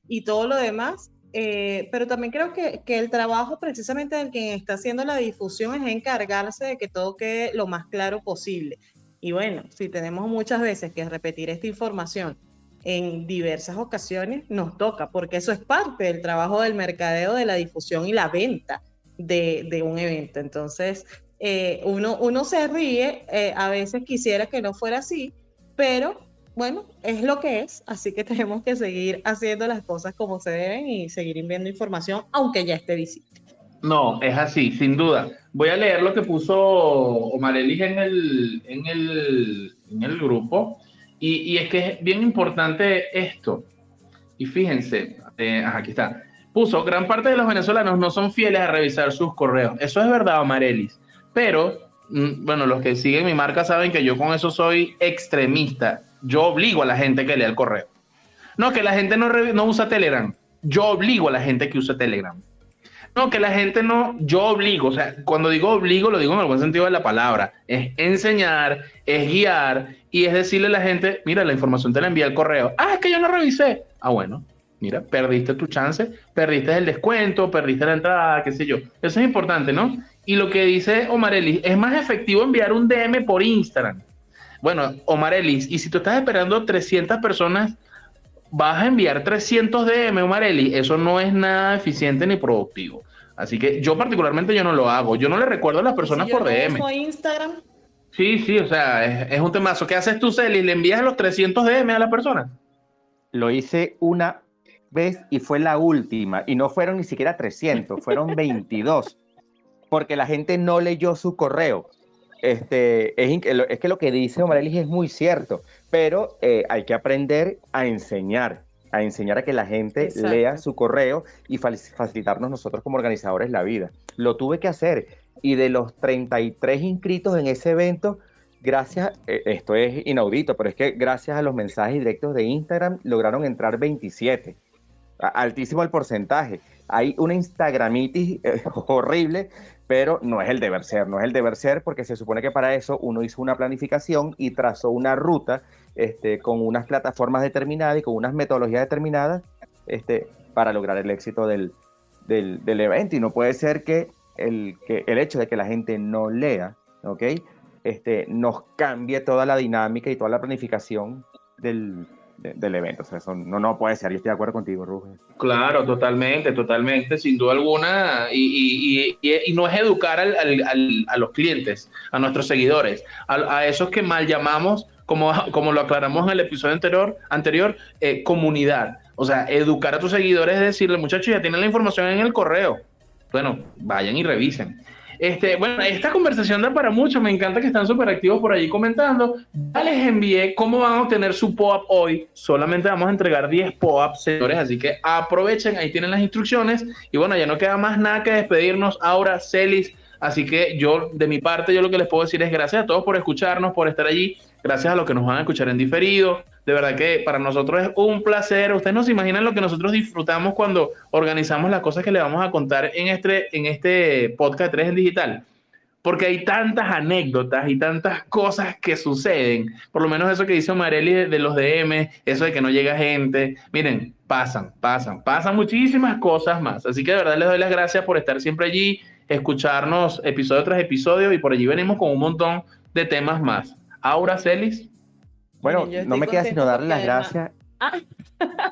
C: y todo lo demás, eh, pero también creo que, que, el trabajo precisamente del quien está haciendo la difusión es encargarse de que todo quede lo más claro posible. Y bueno, si tenemos muchas veces que repetir esta información en diversas ocasiones, nos toca, porque eso es parte del trabajo del mercadeo, de la difusión y la venta de, de un evento. Entonces, eh, uno, uno se ríe, eh, a veces quisiera que no fuera así, pero bueno, es lo que es, así que <laughs> tenemos que seguir haciendo las cosas como se deben y seguir enviando información, aunque ya esté visible.
A: No, es así, sin duda. Voy a leer lo que puso Omar Elis en el, en el, en el grupo, y, y, es que es bien importante esto. Y fíjense, eh, aquí está. Puso, gran parte de los venezolanos no son fieles a revisar sus correos. Eso es verdad, Omar Elis. Pero, mm, bueno, los que siguen mi marca saben que yo con eso soy extremista yo obligo a la gente que lea el correo. No, que la gente no, no usa Telegram. Yo obligo a la gente que use Telegram. No, que la gente no, yo obligo, o sea, cuando digo obligo, lo digo en el buen sentido de la palabra, es enseñar, es guiar y es decirle a la gente, mira, la información te la envía el correo. Ah, es que yo no revisé. Ah, bueno, mira, perdiste tu chance, perdiste el descuento, perdiste la entrada, qué sé yo. Eso es importante, ¿no? Y lo que dice Omarelli, es más efectivo enviar un DM por Instagram bueno, Omar Ellis, y si tú estás esperando 300 personas, vas a enviar 300 DM, Omar Ellis. Eso no es nada eficiente ni productivo. Así que yo particularmente yo no lo hago. Yo no le recuerdo a las personas por DM.
C: Instagram?
A: Sí, sí, o sea, es, un temazo. ¿Qué haces tú, Celi? ¿Le envías los 300 DM a la persona?
B: Lo hice una vez y fue la última. Y no fueron ni siquiera 300, fueron <laughs> 22. Porque la gente no leyó su correo este, es, es, que lo que dice Omar Elige es muy cierto, pero eh, hay que aprender a enseñar, a enseñar a que la gente lea su correo y facilitarnos nosotros como organizadores la vida. Lo tuve que hacer y de los 33 inscritos en ese evento, gracias, eh, esto es inaudito, pero es que gracias a los mensajes directos de Instagram lograron entrar 27. Altísimo el porcentaje. Hay una Instagramitis eh, <laughs> horrible pero no es el deber ser, no es el deber ser porque se supone que para eso uno hizo una planificación y trazó una ruta este, con unas plataformas determinadas y con unas metodologías determinadas este, para lograr el éxito del, del, evento. Y no puede ser que el, que el hecho de que la gente no lea, ¿ok? Este, nos cambie toda la dinámica y toda la planificación del, del evento. O sea, eso no, no puede ser. Yo estoy de acuerdo contigo, Rubén.
A: Claro, totalmente, totalmente, sin duda alguna. Y, y, no es educar al, al, a los clientes, a nuestros seguidores, a, esos que mal llamamos, como, como lo aclaramos en el episodio anterior, anterior eh, comunidad. O sea, educar a tus seguidores es decirle, muchachos, ya tienen la información en el correo. Bueno, vayan y revisen. Este, bueno, esta conversación da para mucho. Me encanta que están súper activos por allí comentando. Ya les envié cómo van a obtener su POAP hoy. Solamente vamos a entregar 10 POAP, señores. Así que aprovechen, ahí tienen las instrucciones. Y bueno, ya no queda más nada que despedirnos. Ahora, Celis. Así que yo, de mi parte, yo lo que les puedo decir es gracias a todos por escucharnos, por estar allí. Gracias a los que nos van a escuchar en diferido. De verdad que para nosotros es un placer. Ustedes no se imaginan lo que nosotros disfrutamos cuando organizamos las cosas que le vamos a contar en este, en este podcast 3 en digital. Porque hay tantas anécdotas y tantas cosas que suceden. Por lo menos eso que dice Marely de, de los DM, eso de que no llega gente. Miren, pasan, pasan, pasan muchísimas cosas más. Así que de verdad les doy las gracias por estar siempre allí, escucharnos episodio tras episodio y por allí venimos con un montón de temas más. Aura Celis.
B: Bueno, no me queda sino darle las gracias. Ah.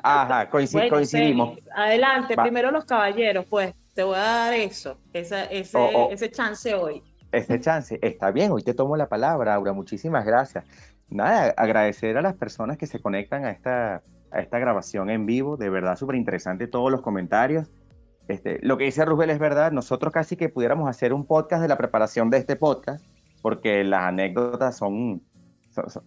B: Ajá, coincidimos.
C: adelante, primero los caballeros, pues te voy a dar eso, ese, oh, oh. ese chance hoy.
B: Ese chance, está bien, hoy te tomo la palabra, Aura, muchísimas gracias. Nada, agradecer a las personas que se conectan a esta, a esta grabación en vivo, de verdad súper interesante todos los comentarios. Este, lo que dice Rubel es verdad, nosotros casi que pudiéramos hacer un podcast de la preparación de este podcast, porque las anécdotas son,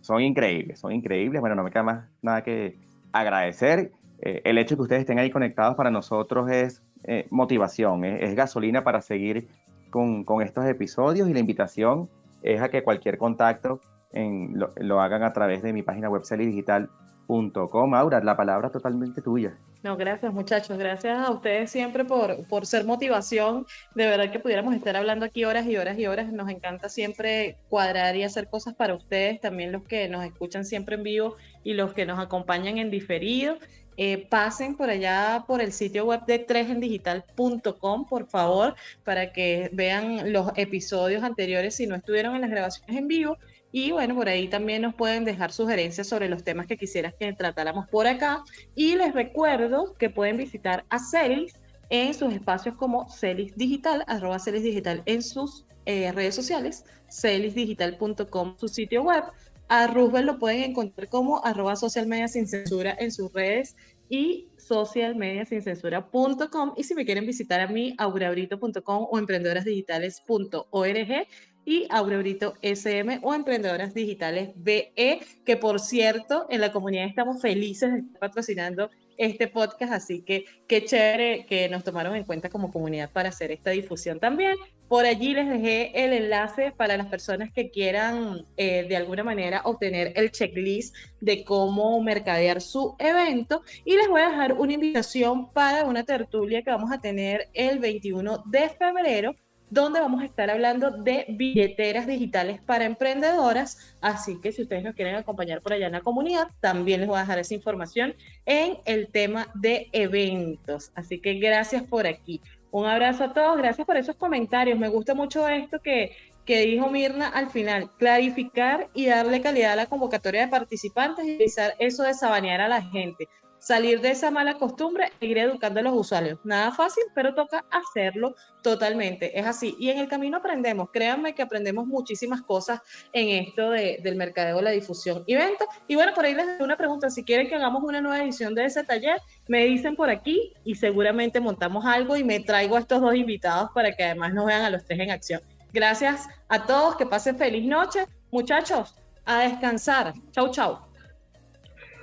B: son, increíbles, son increíbles. Bueno, no me queda más nada que agradecer. Eh, el hecho de que ustedes estén ahí conectados para nosotros es eh, motivación, es, gasolina para seguir con, con, estos episodios y la invitación es a que cualquier contacto en, lo, hagan a través de mi página web celidigital.com. Aura, la palabra totalmente tuya.
C: No, gracias muchachos, gracias a ustedes siempre por, por ser motivación. De verdad que pudiéramos estar hablando aquí horas y horas y horas. Nos encanta siempre cuadrar y hacer cosas para ustedes, también los que nos escuchan siempre en vivo y los que nos acompañan en diferido. Eh, pasen por allá por el sitio web de 3endigital.com, por favor, para que vean los episodios anteriores si no estuvieron en las grabaciones en vivo y bueno, por ahí también nos pueden dejar sugerencias sobre los temas que quisieras que tratáramos por acá. Y les recuerdo que pueden visitar a Celis en sus espacios como Celis Digital, arroba Celis Digital en sus eh, redes sociales, celisdigital.com, su sitio web. A Roosevelt lo pueden encontrar como arroba social media sin censura en sus redes y socialmediasincensura.com. Y si me quieren visitar a mí, aurabrito.com o emprendedorasdigitales.org y Aurorito SM o Emprendedoras Digitales BE, que por cierto, en la comunidad estamos felices de estar patrocinando este podcast, así que qué chévere que nos tomaron en cuenta como comunidad para hacer esta difusión también. Por allí les dejé el enlace para las personas que quieran eh, de alguna manera obtener el checklist de cómo mercadear su evento y les voy a dejar una invitación para una tertulia que vamos a tener el 21 de febrero donde vamos a estar hablando de billeteras digitales para emprendedoras. Así que si ustedes nos quieren acompañar por allá en la comunidad, también les voy a dejar esa información en el tema de eventos. Así que gracias por aquí. Un abrazo a todos, gracias por esos comentarios. Me gusta mucho esto que, que dijo Mirna al final, clarificar y darle calidad a la convocatoria de participantes y utilizar eso de sabanear a la gente salir de esa mala costumbre e ir educando a los usuarios. Nada fácil, pero toca hacerlo totalmente. Es así. Y en el camino aprendemos. Créanme que aprendemos muchísimas cosas en esto de, del mercadeo, la difusión y venta. Y bueno, por ahí les doy una pregunta. Si quieren que hagamos una nueva edición de ese taller, me dicen por aquí y seguramente montamos algo y me traigo a estos dos invitados para que además nos vean a los tres en acción. Gracias a todos. Que pasen feliz noche. Muchachos, a descansar. Chau, chau.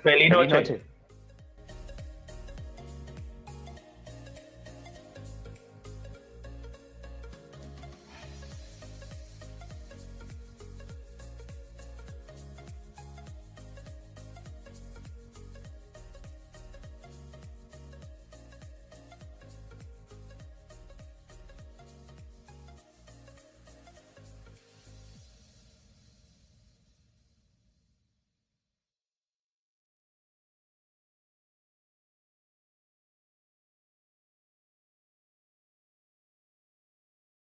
A: Feliz noche.